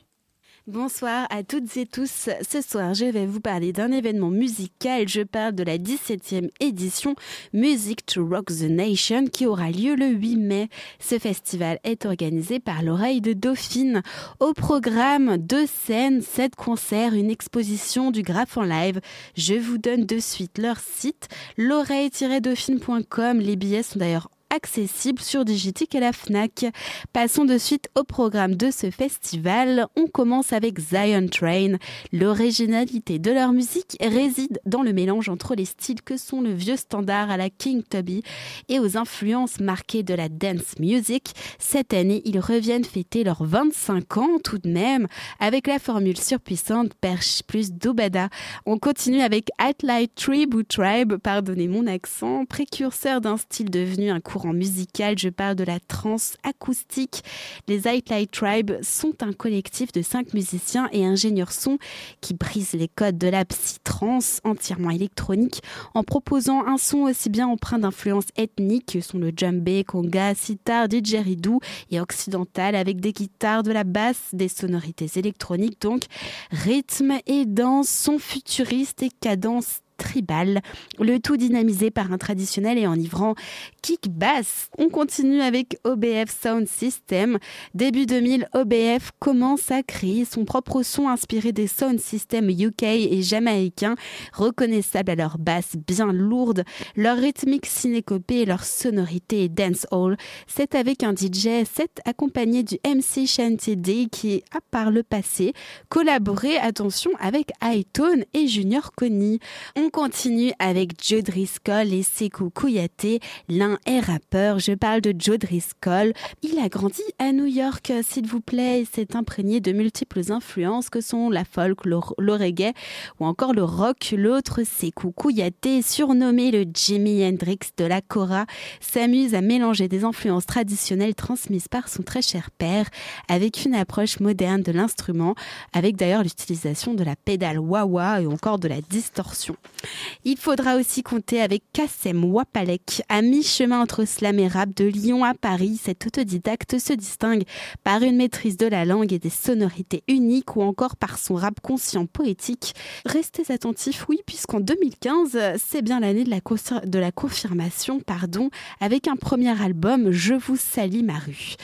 Bonsoir à toutes et tous. Ce soir, je vais vous parler d'un événement musical. Je parle de la 17e édition Music to Rock the Nation qui aura lieu le 8 mai. Ce festival est organisé par l'oreille de Dauphine. Au programme, deux scènes, sept concerts, une exposition du graphe en live. Je vous donne de suite leur site, l'oreille-dauphine.com. Les billets sont d'ailleurs accessible sur Digitique et la FNAC. Passons de suite au programme de ce festival. On commence avec Zion Train. L'originalité de leur musique réside dans le mélange entre les styles que sont le vieux standard à la King Tubby et aux influences marquées de la dance music. Cette année, ils reviennent fêter leurs 25 ans tout de même avec la formule surpuissante Perche plus Dobada. On continue avec Atlight Tribe ou Tribe, pardonnez mon accent, précurseur d'un style devenu un courant musical, je parle de la trance acoustique. Les Highlight Tribe sont un collectif de cinq musiciens et ingénieurs son qui brisent les codes de la psy-trance entièrement électronique en proposant un son aussi bien empreint d'influences ethniques que sont le djembé, conga, sitar, didgeridoo et occidental avec des guitares, de la basse, des sonorités électroniques donc rythme et danse, son futuriste et cadence tribal, le tout dynamisé par un traditionnel et enivrant kick bass. On continue avec OBF Sound System. Début 2000, OBF commence à créer son propre son inspiré des sound systems UK et jamaïcains, reconnaissables à leur basse bien lourde, leur rythmique synécopée et leur sonorité dancehall. C'est avec un DJ set accompagné du MC Shanty D qui a par le passé collaboré, attention, avec Hightone et Junior Connie. On continue avec Joe Driscoll et Sekou Kouyaté. L'un est rappeur, je parle de Joe Driscoll. Il a grandi à New York, s'il vous plaît, et s'est imprégné de multiples influences que sont la folk, le, reggae ou encore le rock. L'autre, Sekou Kouyaté, surnommé le Jimi Hendrix de la Cora, s'amuse à mélanger des influences traditionnelles transmises par son très cher père avec une approche moderne de l'instrument, avec d'ailleurs l'utilisation de la pédale wah-wah et encore de la distorsion. Il faudra aussi compter avec Kassem Wapalek, à mi-chemin entre slam et rap de Lyon à Paris. Cet autodidacte se distingue par une maîtrise de la langue et des sonorités uniques ou encore par son rap conscient poétique. Restez attentifs, oui, puisqu'en 2015, c'est bien l'année de la, confirmation, pardon, avec un premier album, Je vous salis ma rue.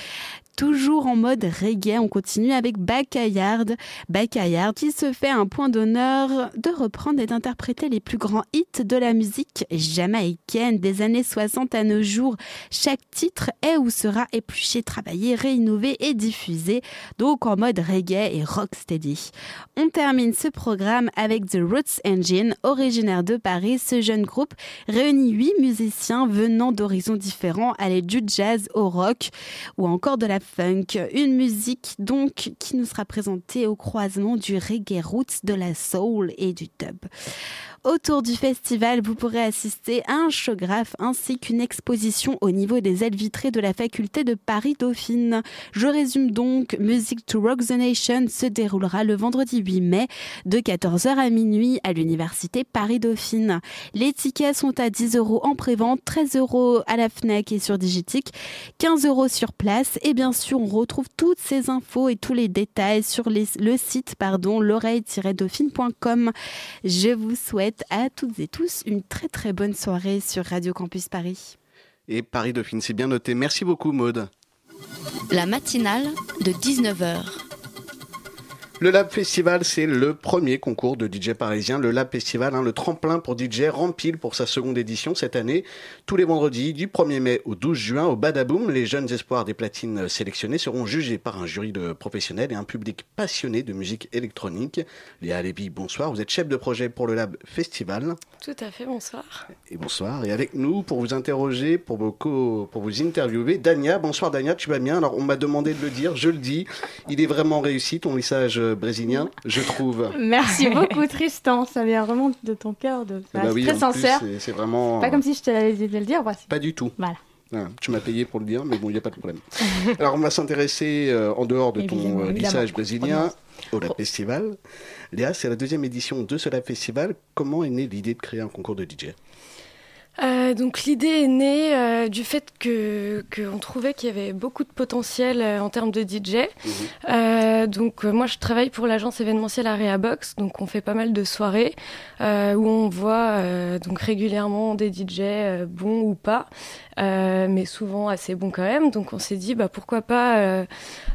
Toujours en mode reggae, on continue avec Bacayard. Bacayard qui se fait un point d'honneur de reprendre et d'interpréter les plus grands hits de la musique jamaïcaine des années 60 à nos jours. Chaque titre est ou sera épluché, travaillé, réinnové et diffusé, donc en mode reggae et rocksteady. On termine ce programme avec The Roots Engine, originaire de Paris. Ce jeune groupe réunit huit musiciens venant d'horizons différents, aller du jazz au rock ou encore de la funk, une musique donc qui nous sera présentée au croisement du reggae roots, de la soul et du dub. Autour du festival, vous pourrez assister à un showgraphe ainsi qu'une exposition au niveau des ailes vitrées de la faculté de Paris-Dauphine. Je résume donc, Music to Rock the Nation se déroulera le vendredi 8 mai de 14h à minuit à l'université Paris-Dauphine. Les tickets sont à 10 euros en prévente, 13 euros à la FNAC et sur Digitique, 15 euros sur place et bien sûr on retrouve toutes ces infos et tous les détails sur le site l'oreille-dauphine.com. Je vous souhaite à toutes et tous une très très bonne soirée sur Radio Campus Paris. Et Paris Dauphine, c'est bien noté. Merci beaucoup Maude. La matinale de 19h Le Lab Festival, c'est le premier concours de DJ parisien. Le Lab Festival, hein, le tremplin pour DJ, rempile pour sa seconde édition cette année. Tous les vendredis, du 1er mai au 12 juin, au Badaboom, les jeunes espoirs des platines sélectionnés seront jugés par un jury de professionnels et un public passionné de musique électronique. Léa Lévy, bonsoir. Vous êtes chef de projet pour le Lab Festival. Tout à fait, bonsoir. Et bonsoir. Et avec nous, pour vous interroger, pour co- pour vous interviewer, Dania. Bonsoir Dania, tu vas bien? Alors, on m'a demandé de le dire, je le dis. Il est vraiment réussi, ton message brésilien, je trouve. Merci beaucoup Tristan, ça vient vraiment de ton cœur, de... Bah oui, très sincère. c'est- vraiment. Pas comme si je te l'avais dit de le dire. c'est- Pas du tout. Voilà. Voilà, tu m'as payé pour le dire, mais bon, il n'y a pas de problème. Alors, on va s'intéresser, euh, en dehors de ton euh, lissage brésilien, au Lab Festival. Léa, c'est la deuxième édition de ce Lab Festival. Comment est née l'idée de créer un concours de DJ Euh, donc l'idée est née euh, du fait que qu'on trouvait qu'il y avait beaucoup de potentiel euh, en termes de DJ. Euh, donc moi je travaille pour l'agence événementielle Area Box, donc on fait pas mal de soirées euh, où on voit euh, donc régulièrement des DJ euh, bons ou pas, mais souvent assez bons quand même. Donc on s'est dit bah pourquoi pas euh,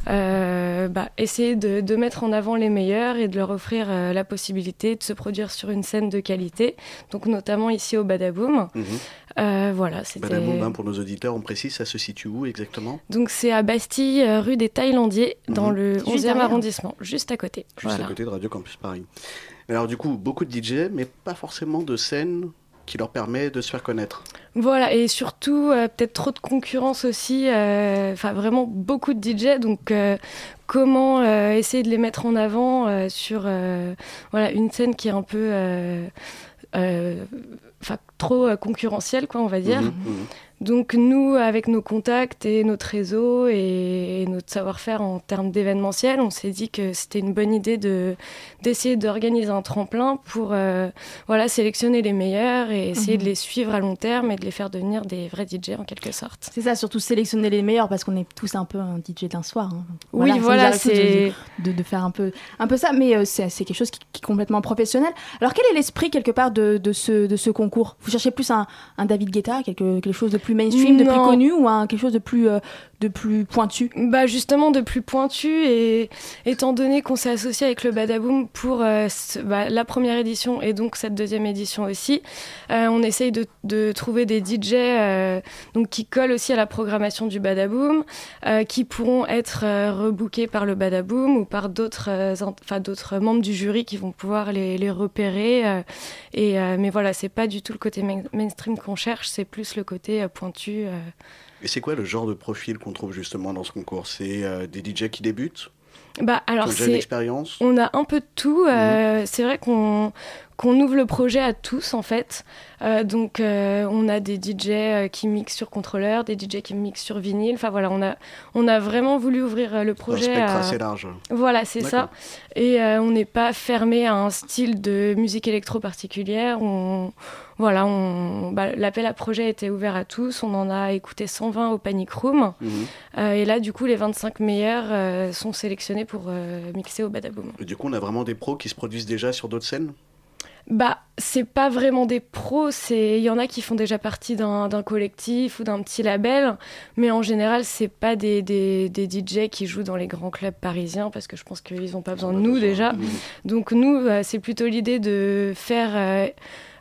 euh, bah, essayer de, de mettre en avant les meilleurs et de leur offrir euh, la possibilité de se produire sur une scène de qualité. Donc notamment ici au Badaboom. Euh, voilà, c'était. Badaboum, hein, pour nos auditeurs, on précise, ça se situe où exactement? Donc c'est à Bastille, euh, rue des Thaïlandiers, dans Mhm. le Juste 11e derrière. arrondissement, juste à côté. Juste Voilà. à côté de Radio Campus Paris. Alors, du coup, beaucoup de DJ, mais pas forcément de scène qui leur permet de se faire connaître. Voilà, et surtout, euh, peut-être trop de concurrence aussi, euh, enfin vraiment beaucoup de DJ, donc euh, comment essayer de les mettre en avant sur voilà, une scène qui est un peu trop concurrentielle, quoi, on va dire. Mhm, mhm. Donc nous, avec nos contacts et notre réseau et, notre savoir-faire en termes d'événementiel, on s'est dit que c'était une bonne idée de d'essayer d'organiser un tremplin pour euh, voilà sélectionner les meilleurs et essayer Mhm. de les suivre à long terme et de les faire devenir des vrais DJ en quelque sorte. C'est ça, surtout sélectionner les meilleurs parce qu'on est tous un peu un DJ d'un soir. hein. Oui, voilà, c'est- de, de faire un peu, un peu ça, mais euh, c'est c'est quelque chose qui, qui est complètement professionnel. Alors quel est l'esprit quelque part de, de ce, de ce concours? Vous cherchez plus un, un David Guetta, quelque, quelque chose de plus mainstream, de plus connu ou un, quelque chose de plus, euh, de plus pointu Bah justement de plus pointu et étant donné qu'on s'est associé avec le Badaboom pour euh, ce- bah, la première édition et donc cette deuxième édition aussi, euh, on essaye de, de trouver des DJ euh, donc qui collent aussi à la programmation du Badaboom, euh, qui pourront être euh, rebookés par le Badaboom ou par d'autres euh, enfin d'autres membres du jury qui vont pouvoir les, les repérer. euh, et euh, mais voilà, c'est pas du tout le côté main- mainstream qu'on cherche, c'est plus le côté euh, pointu. euh, Et c'est quoi le genre de profil qu'on trouve justement dans ce concours C'est euh, des DJ qui débutent Bah alors c'est on a un peu de tout. euh, C'est vrai qu'on qu'on ouvre le projet à tous en fait. Euh, donc euh, on a des DJ euh, qui mixent sur contrôleur, des DJ qui mixent sur vinyle. Enfin voilà, on a on a vraiment voulu ouvrir le Un projet. spectre à- assez large. Voilà, c'est ça. Et euh, on n'est pas fermé à un style de musique électro particulière. On voilà, on bah, l'appel à projet était ouvert à tous. On en a écouté 120 au Panic Room. Mhm. Euh, et là, du coup, les 25 meilleurs euh, sont sélectionnés pour euh, mixer au Badaboom. Et du coup, on a vraiment des pros qui se produisent déjà sur d'autres scènes? Bah, c'est pas vraiment des pros, c'est il y en a qui font déjà partie d'un collectif ou d'un petit label, mais en général, c'est pas des, des, des DJ qui jouent dans les grands clubs parisiens parce que je pense qu'ils ont pas besoin de nous déjà. Donc nous, euh, c'est plutôt l'idée de faire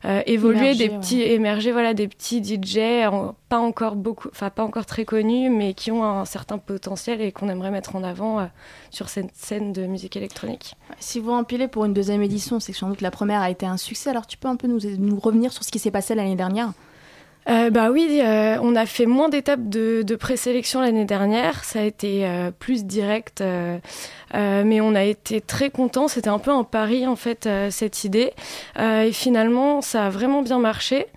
euh, évoluer Émerger, des petits émerger voilà des petits DJ en- pas encore beaucoup enfin pas encore très connus mais qui ont un certain potentiel et qu'on aimerait mettre en avant euh, sur cette scène de musique électronique. Si vous empilez pour une deuxième édition, c'est que sans doute la première a été un succès. Alors tu peux un peu nous, nous revenir sur ce qui s'est passé l'année dernière? Euh, bah oui, euh, on a fait moins d'étapes de, de présélection l'année dernière. Ça a été euh, plus direct, euh, euh, mais on a été très contents. C'était un peu un pari en fait euh, cette idée, Euh, et finalement ça a vraiment bien marché.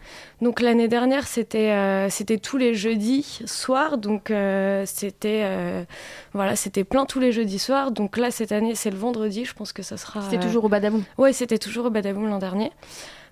Donc l'année dernière c'était euh, c'était tous les jeudis soirs, donc euh, c'était euh, voilà c'était plein tous les jeudis soirs. Donc là cette année c'est le vendredi. Je pense que ça sera. C'était toujours au Badaboum Ouais, c'était toujours au Badaboum l'an dernier.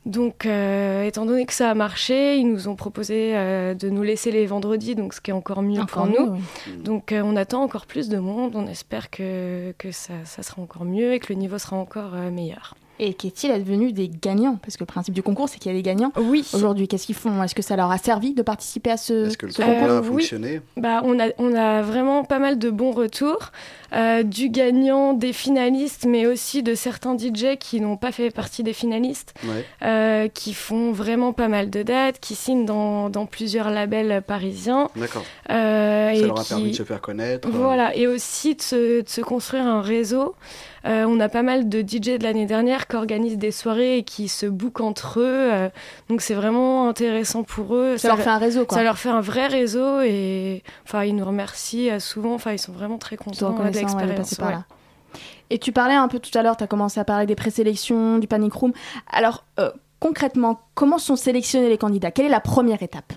Donc, euh, étant donné que ça a marché, ils nous ont proposé euh, de nous laisser les vendredis, donc ce qui est encore mieux Encore pour nous. oui. Donc, euh, on attend encore plus de monde. On espère que, que ça, ça sera encore mieux et que le niveau sera encore euh, meilleur. Et qu'est-il advenu des gagnants? Parce que le principe du concours, c'est qu'il y a des gagnants. Oui. Aujourd'hui, qu'est-ce qu'ils font? Est-ce que ça leur a servi de participer à ce, Est-ce que le ce tremplin concours? a fonctionné bah, on, a, on a vraiment pas mal de bons retours, euh, du gagnant, des finalistes, mais aussi de certains DJ qui n'ont pas fait partie des finalistes, Ouais. euh, qui font vraiment pas mal de dates, qui signent dans, dans plusieurs labels parisiens. D'accord. Euh, Ça et leur a qui- permis de se faire connaître. euh, Voilà, et aussi de se, de se construire un réseau. Euh, on a pas mal de DJ de l'année dernière qui organisent des soirées et qui se bookent entre eux. euh, donc c'est vraiment intéressant pour eux. Ça leur fait un réseau, quoi. Ça leur fait un vrai réseau et enfin ils nous remercient euh, souvent. Enfin ils sont vraiment très contents de reconnaissant, ouais, de l'expérience. ouais. Et tu parlais un peu tout à l'heure, tu as commencé à parler des présélections, du panic room. Alors, euh, concrètement, comment sont sélectionnés les candidats? Quelle est la première étape?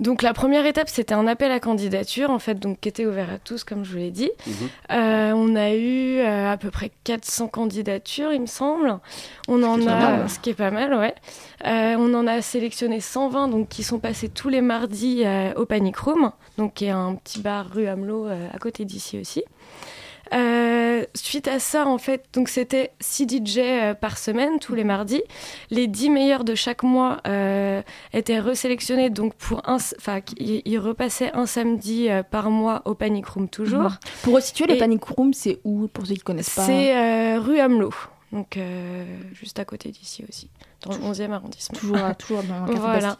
Donc la première étape, c'était un appel à candidature, en fait, donc qui était ouvert à tous, comme je vous l'ai dit. Mhm. Euh, on a eu euh, à peu près 400 candidatures, il me semble. On en pas a, mal, ce qui est pas mal, ouais. Euh, on en a sélectionné 120, donc qui sont passés tous les mardis euh, au Panic Room, donc qui est un petit bar rue Hamelot euh, à côté d'ici aussi. Euh, suite à ça, en fait, donc c'était 6 DJ euh, par semaine, tous les mardis. Les 10 meilleurs de chaque mois euh, étaient resélectionnés, donc pour un, enfin, ils repassaient un samedi par mois au Panic Room toujours. Pour resituer, les Et panic rooms, c'est où Pour ceux qui ne connaissent pas? C'est euh, rue Hamelot, donc juste à côté d'ici aussi, dans le 11e arrondissement. Toujours, toujours dans le Voilà.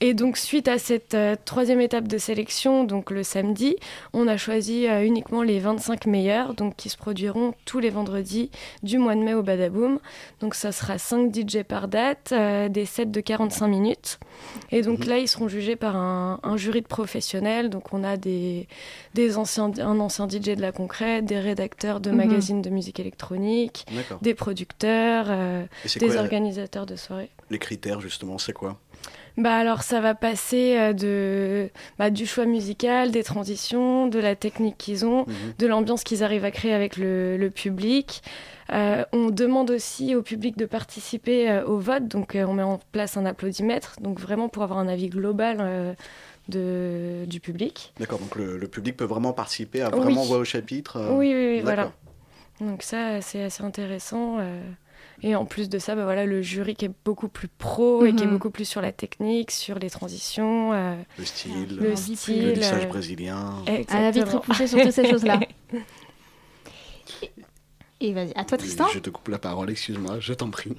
Et donc suite à cette euh, troisième étape de sélection, donc le samedi, on a choisi euh, uniquement les 25 meilleurs, donc qui se produiront tous les vendredis du mois de mai au Badaboom. Donc ça sera 5 DJ par date, euh, des sets de 45 minutes. Et donc là, ils seront jugés par un, un jury de professionnels. Donc on a des, des anciens, un ancien DJ de la concrète, des rédacteurs de Mhm. magazines de musique électronique, des producteurs, euh, des quoi, organisateurs de soirées. Les critères, justement, c'est quoi? Bah alors ça va passer euh, de bah, du choix musical, des transitions, de la technique qu'ils ont, Mhm. de l'ambiance qu'ils arrivent à créer avec le, le public. Euh, on demande aussi au public de participer euh, au vote, donc euh, on met en place un applaudimètre, donc vraiment pour avoir un avis global de, du public. D'accord, donc le, le public peut vraiment participer à Oui. vraiment voir au chapitre. Oui, oui, oui, voilà. Donc ça, c'est assez intéressant. Et en plus de ça, bah voilà, le jury qui est beaucoup plus pro et qui est Mhm. beaucoup plus sur la technique, sur les transitions. euh, Le style, le le style, lissage euh, brésilien. Un avis très Exactement. poussé sur toutes ces choses-là. Et vas-y, à toi Tristan Je te coupe la parole, excuse-moi, je t'en prie.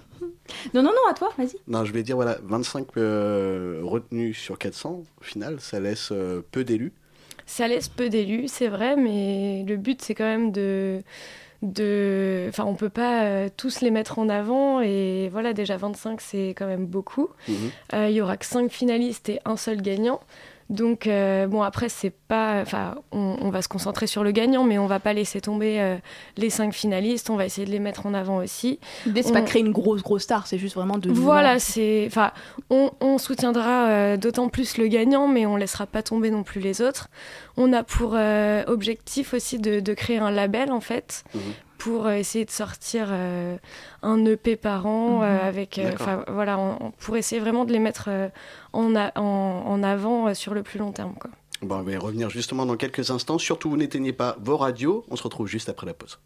Non, non, non, à toi, vas-y. Non, je vais dire, voilà, 25 euh, retenus sur 400, au final, ça laisse euh, peu d'élus. Ça laisse peu d'élus, c'est vrai, mais le but c'est quand même de, de, enfin on peut pas euh, tous les mettre en avant et voilà déjà 25 c'est quand même beaucoup. Mhm. Euh, Il y aura que 5 finalistes et un seul gagnant. Donc euh, bon après c'est pas, enfin on, on va se concentrer sur le gagnant, mais on va pas laisser tomber euh, les 5 finalistes. On va essayer de les mettre en avant aussi. L'idée, c'est On- pas de créer une grosse, grosse star, c'est juste vraiment de. Voilà, c'est, enfin, on, on soutiendra euh, d'autant plus le gagnant, mais on laissera pas tomber non plus les autres. On a pour euh, objectif aussi de, de créer un label en fait. Mhm. Pour euh, essayer de sortir euh, un EP par an euh, Mhm. avec, euh, D'accord. enfin voilà, on- on- pour essayer vraiment de les mettre euh, en, a- en, en avant euh, sur le plus long terme. Quoi. Bon, on va y revenir justement dans quelques instants. Surtout, vous n'éteignez pas vos radios. On se retrouve juste après la pause.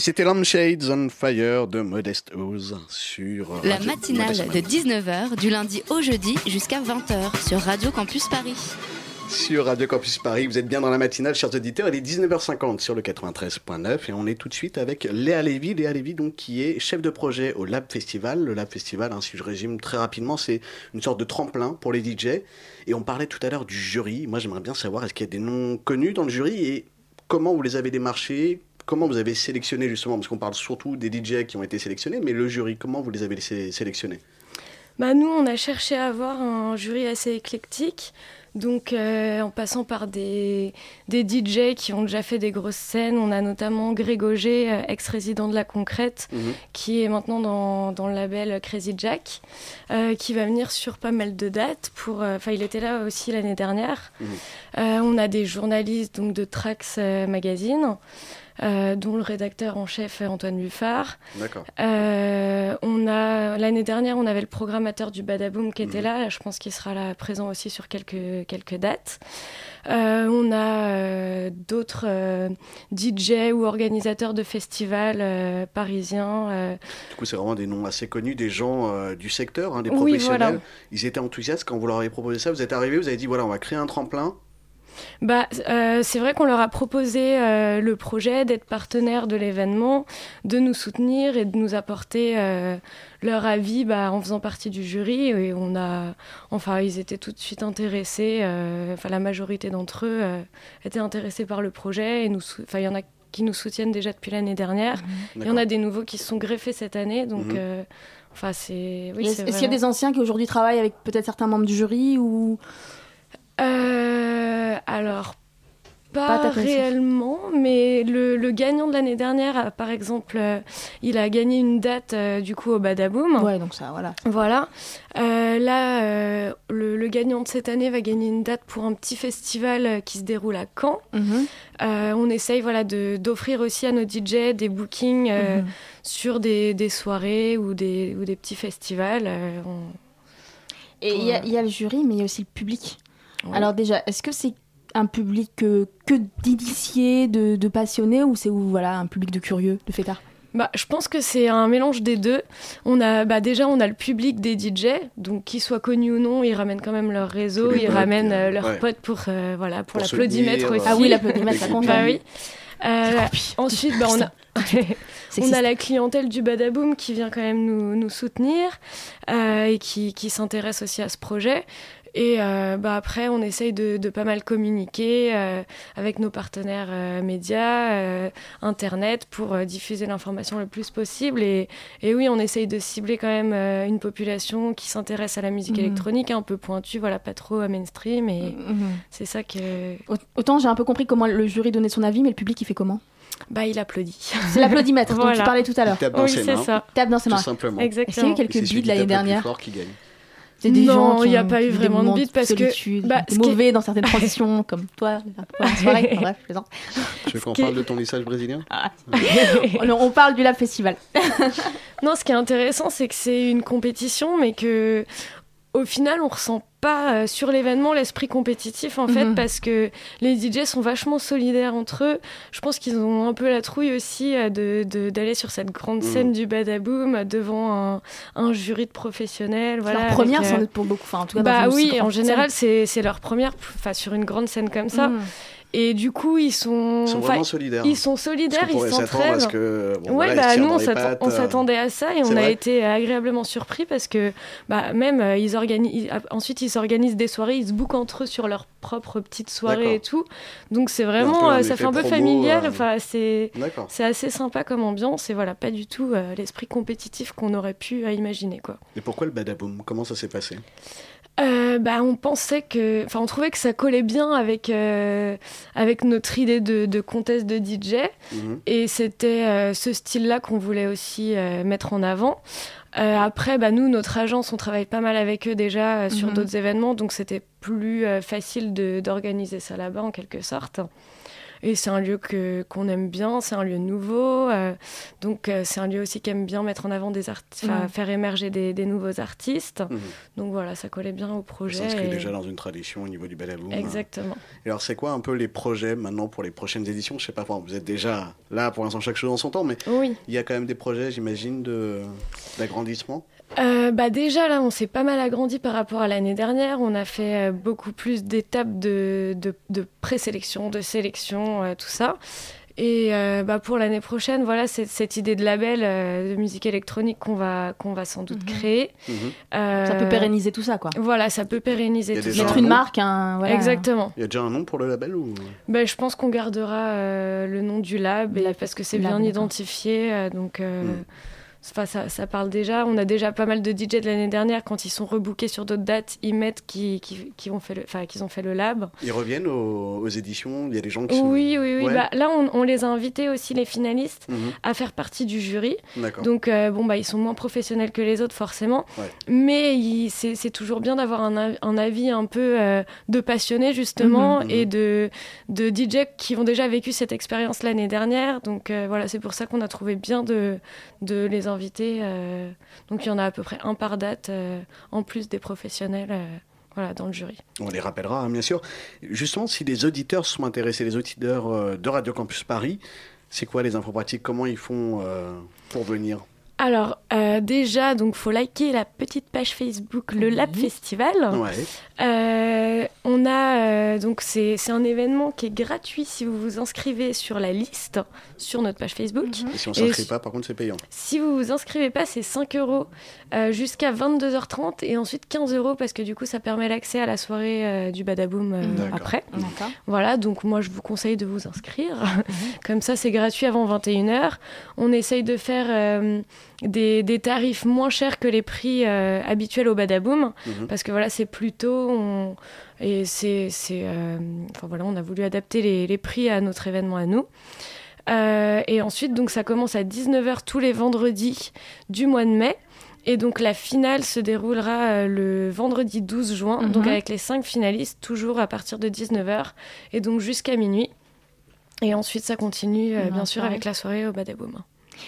Et c'était Lampshades on Fire de Modest Oz sur La Radio matinale Modeste de 19h du lundi au jeudi jusqu'à 20h sur Radio Campus Paris. Sur Radio Campus Paris, vous êtes bien dans la matinale, chers auditeurs. Il est 19h50 sur le 93.9 et on est tout de suite avec Léa Lévy. Léa Lévy, donc, qui est chef de projet au Lab Festival. Le Lab Festival, hein, si je résume très rapidement, c'est une sorte de tremplin pour les DJ. Et on parlait tout à l'heure du jury. Moi, j'aimerais bien savoir, est-ce qu'il y a des noms connus dans le jury et comment vous les avez démarchés? Comment vous avez sélectionné justement Parce qu'on parle surtout des DJ qui ont été sélectionnés, mais le jury, comment vous les avez sé- sélectionnés? Bah, nous, on a cherché à avoir un jury assez éclectique. Donc, euh, en passant par des, des DJ qui ont déjà fait des grosses scènes, on a notamment Greg Auger, euh, ex-résident de La Concrète, Mhm. qui est maintenant dans, dans le label Crazy Jack, euh, qui va venir sur pas mal de dates. Pour, euh, Enfin, il était là aussi l'année dernière. Euh, on a des journalistes donc, de Trax Magazine, euh, dont le rédacteur en chef est Antoine Buffard. Euh, on a l'année dernière, on avait le programmateur du Badaboom qui était là. Là, je pense qu'il sera là présent aussi sur quelques quelques dates. Euh, on a d'autres DJ ou organisateurs de festivals parisiens. Du coup, c'est vraiment des noms assez connus, des gens du secteur, hein, des Oui, professionnels. voilà. Ils étaient enthousiastes quand vous leur avez proposé ça. Vous êtes arrivé, vous avez dit voilà, on va créer un tremplin. Bah, euh, c'est vrai qu'on leur a proposé euh, le projet d'être partenaire de l'événement, de nous soutenir et de nous apporter euh, leur avis bah, en faisant partie du jury. Et on a, enfin, ils étaient tout de suite intéressés. euh, Enfin, la majorité d'entre eux euh, étaient intéressés par le projet. Et nous, sou- enfin, il y en a qui nous soutiennent déjà depuis l'année dernière. Il y en a des nouveaux qui se sont greffés cette année. Donc, euh, enfin, c'est. Oui, Est-ce qu'il y a des anciens qui aujourd'hui travaillent avec peut-être certains membres du jury ou Euh, alors, Pas pas, réellement, mais le, le gagnant de l'année dernière, a, par exemple, euh, il a gagné une date euh, du coup au Badaboom. Ouais, donc ça, voilà. Voilà. Euh, là, euh, le, le gagnant de cette année va gagner une date pour un petit festival euh, qui se déroule à Caen. Mhm. Euh, on essaye voilà, d'offrir aussi à nos DJ des bookings euh, Mhm. sur des, des soirées ou des, ou des petits festivals. euh, on- Et il y, a- il y a le jury, mais il y a aussi le public. Alors déjà, est-ce que c'est un public euh, que d'initiés, de, de passionnés, ou c'est ou, voilà, un public de curieux, de fêtards? Bah, je pense que c'est un mélange des deux. On a, bah, déjà, on a le public des DJ, donc qu'ils soient connus ou non, ils ramènent quand même leur réseau, ils potes, ramènent euh, euh, leurs ouais. potes pour, euh, voilà, pour, l'applaudimètre dire, aussi. Ah oui, l'applaudimètre, ça compte, Bah hein. oui. Euh, ensuite, bah, on a, on a la clientèle du Badaboom qui vient quand même nous, nous soutenir euh, et qui, qui s'intéresse aussi à ce projet. Et euh, bah après, on essaye de, de pas mal communiquer euh, avec nos partenaires euh, médias, euh, Internet, pour euh, diffuser l'information le plus possible. Et, et oui, on essaye de cibler quand même euh, une population qui s'intéresse à la musique Mhm. électronique, un peu pointue, voilà, pas trop euh, mainstream. Et Mhm. c'est ça que... Autant j'ai un peu compris comment le jury donnait son avis, mais le public il fait comment? Bah, il applaudit. C'est l'applaudimètre dont tu Voilà. parlais tout à l'heure. Il tape dans Oui, ses mains. ça. Tape dans ses Tout mains. simplement. Est-ce qu'il y a eu Exactement. Quelques qui l'année dernière? fort qui gagne. Des Non, gens qui il y a pas eu vraiment de bide parce que- bah, ce qui est- mauvais dans certaines transitions, comme toi, toi en soirée. Enfin, bref, je plaisante. Tu veux qu'on parle de ton lissage brésilien? On, on parle du Lab Festival. Non, ce qui est intéressant, c'est que c'est une compétition, mais que au final, on ressent pas euh, sur l'événement l'esprit compétitif en fait, Mhm. parce que les DJ sont vachement solidaires entre eux. Je pense qu'ils ont un peu la trouille aussi euh, de de- d'aller sur cette grande Mhm. scène du Badaboom euh, devant un, un jury de professionnels. Voilà, leur première, avec, sans doute pour beaucoup. Enfin, en tout cas, bah oui, en général, c'est leur première, enfin sur une grande scène comme ça. Mhm. Et du coup, ils sont, Ils sont vraiment solidaires. Ils sont solidaires, ils s'entraident. ce que, bon, ouais, voilà, bah nous, on euh. s'attendait à ça et on a été agréablement surpris parce que bah, même euh, ils organisent, ensuite ils s'organisent des soirées, ils se bookent entre eux sur leurs propres petites soirées et tout. Donc c'est vraiment, euh, ça fait un peu promo, familial. euh, Enfin, c'est c'est assez sympa comme ambiance et voilà, pas du tout l'esprit compétitif qu'on aurait pu imaginer quoi. Et pourquoi le badaboom Comment ça s'est passé? Euh, bah, on pensait que, enfin, on trouvait que ça collait bien avec euh, avec notre idée de, de contest de DJ, Mhm. et c'était euh, ce style-là qu'on voulait aussi euh, mettre en avant. Euh, après, bah, nous, notre agence, on travaille pas mal avec eux déjà euh, sur Mhm. d'autres événements, donc c'était plus euh, facile de- d'organiser ça là-bas en quelque sorte. Et c'est un lieu que qu'on aime bien, c'est un lieu nouveau, euh, donc euh, c'est un lieu aussi qui aime bien mettre en avant des artistes, Mhm. faire émerger des, des nouveaux artistes. Mhm. Donc voilà, ça collait bien au Ça projet. s'inscrit et- déjà dans une tradition au niveau du badaboom. Exactement. Et alors, c'est quoi un peu les projets maintenant pour les prochaines éditions? Je sais pas, vous êtes déjà là pour l'instant, chaque chose en son temps, mais Oui. il y a quand même des projets, j'imagine, de- d'agrandissement? Euh, bah déjà là on s'est pas mal agrandi par rapport à l'année dernière. On a fait euh, beaucoup plus d'étapes de, de, de présélection, de sélection, euh, tout ça. Et euh, bah, pour l'année prochaine, voilà, c'est cette idée de label euh, de musique électronique qu'on va, qu'on va sans doute créer. Ça Euh, peut pérenniser tout ça, quoi. Voilà, ça peut pérenniser tout ça. un Mettre une nom marque, un- voilà. Exactement. Il y a déjà un nom pour le label ou? Ben, je pense qu'on gardera euh, le nom du lab et parce que c'est bien identifié. euh, donc, euh, Mm. Enfin, ça, ça parle déjà. On a déjà pas mal de DJ de l'année dernière. Quand ils sont rebookés sur d'autres dates, ils mettent qui, qui, qui ont fait le, enfin, qu'ils ont fait le lab. Ils reviennent aux, aux éditions Il y a des gens qui sont... Oui, oui, oui. Ouais. Bah, là, on, on les a invités aussi, les finalistes, Mhm. à faire partie du jury. Donc, euh, bon, bah, ils sont moins professionnels que les autres, forcément. Ouais. Mais c'est toujours bien d'avoir un, un avis un peu euh, de passionnés, justement, Mhm. et de, de DJ qui ont déjà vécu cette expérience l'année dernière. Donc, euh, voilà, c'est pour ça qu'on a trouvé bien de, de les inviter. euh. donc, il y en a à peu près un par date, euh, en plus des professionnels. euh, voilà, dans le jury. On les rappellera, hein, bien sûr. Justement, si les auditeurs sont intéressés, les auditeurs de Radio Campus Paris, c'est quoi les infos pratiques? Comment ils font pour venir? Alors, euh, déjà, donc, faut liker la petite page Facebook Le Lab Festival. Ouais. Euh, on a euh, donc c'est c'est un événement qui est gratuit si vous vous inscrivez sur la liste sur notre page Facebook. Et si on s'inscrit pas, par contre, c'est payant. si vous vous inscrivez pas, c'est 5 euros euh, jusqu'à 22h30 et ensuite 15 euros parce que du coup ça permet l'accès à la soirée euh, du Badaboom euh, D'accord. après. D'accord. Voilà, donc moi je vous conseille de vous inscrire. Comme ça c'est gratuit avant 21h. On essaye de faire euh, des, des tarifs moins chers que les prix euh, habituels au Badaboom Mhm. parce que voilà c'est plus tôt on- et c'est c'est, euh, enfin voilà on a voulu adapter les, les prix à notre événement à nous. Euh, et ensuite, donc, ça commence à 19h tous les vendredis du mois de mai. Et donc, la finale se déroulera euh, le vendredi 12 juin, donc Mhm. avec les cinq finalistes, toujours à partir de 19h, et donc jusqu'à minuit. Et ensuite, ça continue, euh, bien sûr, avec la soirée au Badaboom.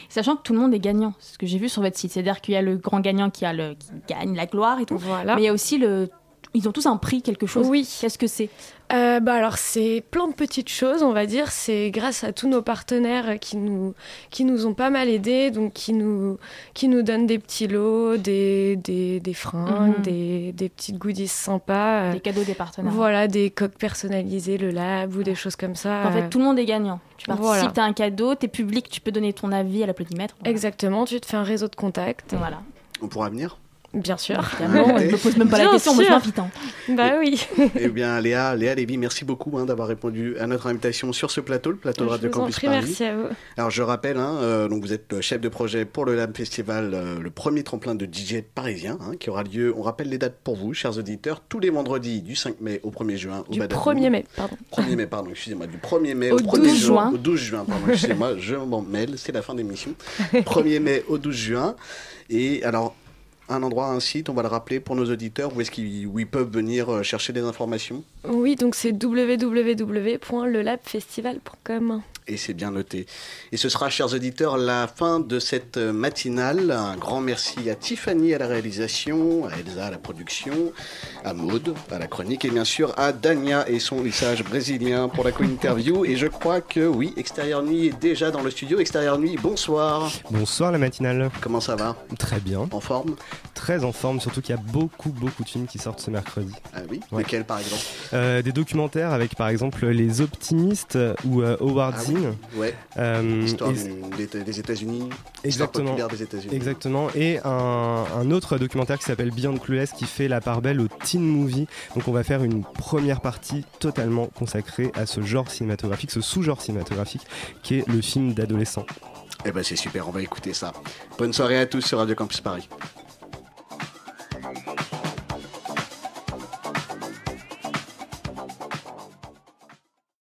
Sachant que tout le monde est gagnant, c'est ce que j'ai vu sur votre site. C'est-à-dire qu'il y a le grand gagnant qui, a le, qui gagne la gloire et tout. Voilà. Mais il y a aussi le. Ils ont tous un prix, quelque chose. Oui. Qu'est-ce que c'est? Euh, bah alors c'est plein de petites choses, on va dire. C'est grâce à tous nos partenaires qui nous qui nous ont pas mal aidés, donc qui nous qui nous donnent des petits lots, des des, des fringues, Mhm. des, des petites goodies sympas, euh, Des cadeaux des partenaires. Voilà, des coques personnalisées, le lab ou des choses comme ça. En fait, tout le monde est gagnant. Tu participes, Voilà. t'as un cadeau, t'es public, tu peux donner ton avis à l'applaudimètre. Exactement, tu te fais un réseau de contacts. Voilà. On pourra venir Bien sûr. Évidemment, je me pose même pas la question, moi je sûr. m'invite. hein. Bah oui. Eh bien, Léa, Léa Lévy, merci beaucoup hein, d'avoir répondu à notre invitation sur ce plateau, le plateau de Radio vous en Campus prie, Paris. merci à vous. Alors, je rappelle, hein, euh, donc vous êtes chef de projet pour le Lab Festival, euh, le premier tremplin de DJ parisien, hein, qui aura lieu, on rappelle les dates pour vous, chers auditeurs, tous les vendredis du 5 mai au 1er juin au Du Badaboum. 1er mai, pardon. 1er mai, pardon, excusez-moi, du 1er mai Au au, 1er 12 juin. Au 12 juin, pardon, excusez-moi, je m'en mêle, c'est la fin d'émission. 1er mai au 12 juin. Et alors, un endroit, un site, on va le rappeler pour nos auditeurs, où est-ce qu'ils peuvent venir euh, chercher des informations? Oui, donc c'est www.lelabfestival.com. Et c'est bien noté. Et ce sera, chers auditeurs, la fin de cette euh, matinale. Un grand merci à Tiffany à la réalisation, à Elsa à la production, à Maude à la chronique et bien sûr à Dania et son lissage brésilien pour la co-interview. Et je crois que oui, Extérieur Nuit est déjà dans le studio. Extérieur Nuit, bonsoir. Bonsoir la matinale. Comment ça va? Très bien. En forme? Très en forme, surtout qu'il y a beaucoup beaucoup de films qui sortent ce mercredi. Ah oui? Ouais. Lesquels par exemple? Euh, des documentaires avec par exemple Les Optimistes ou euh, Howard Ah Ouais. Euh, Histoire et- des, des États-Unis. Exactement. des États-Unis. Exactement. Et un, un autre documentaire qui s'appelle Beyond Clueless qui fait la part belle au teen movie. Donc on va faire une première partie totalement consacrée à ce genre cinématographique, ce sous-genre cinématographique qui est le film d'adolescent. Eh ben c'est super, on va écouter ça. Bonne soirée à tous sur Radio Campus Paris.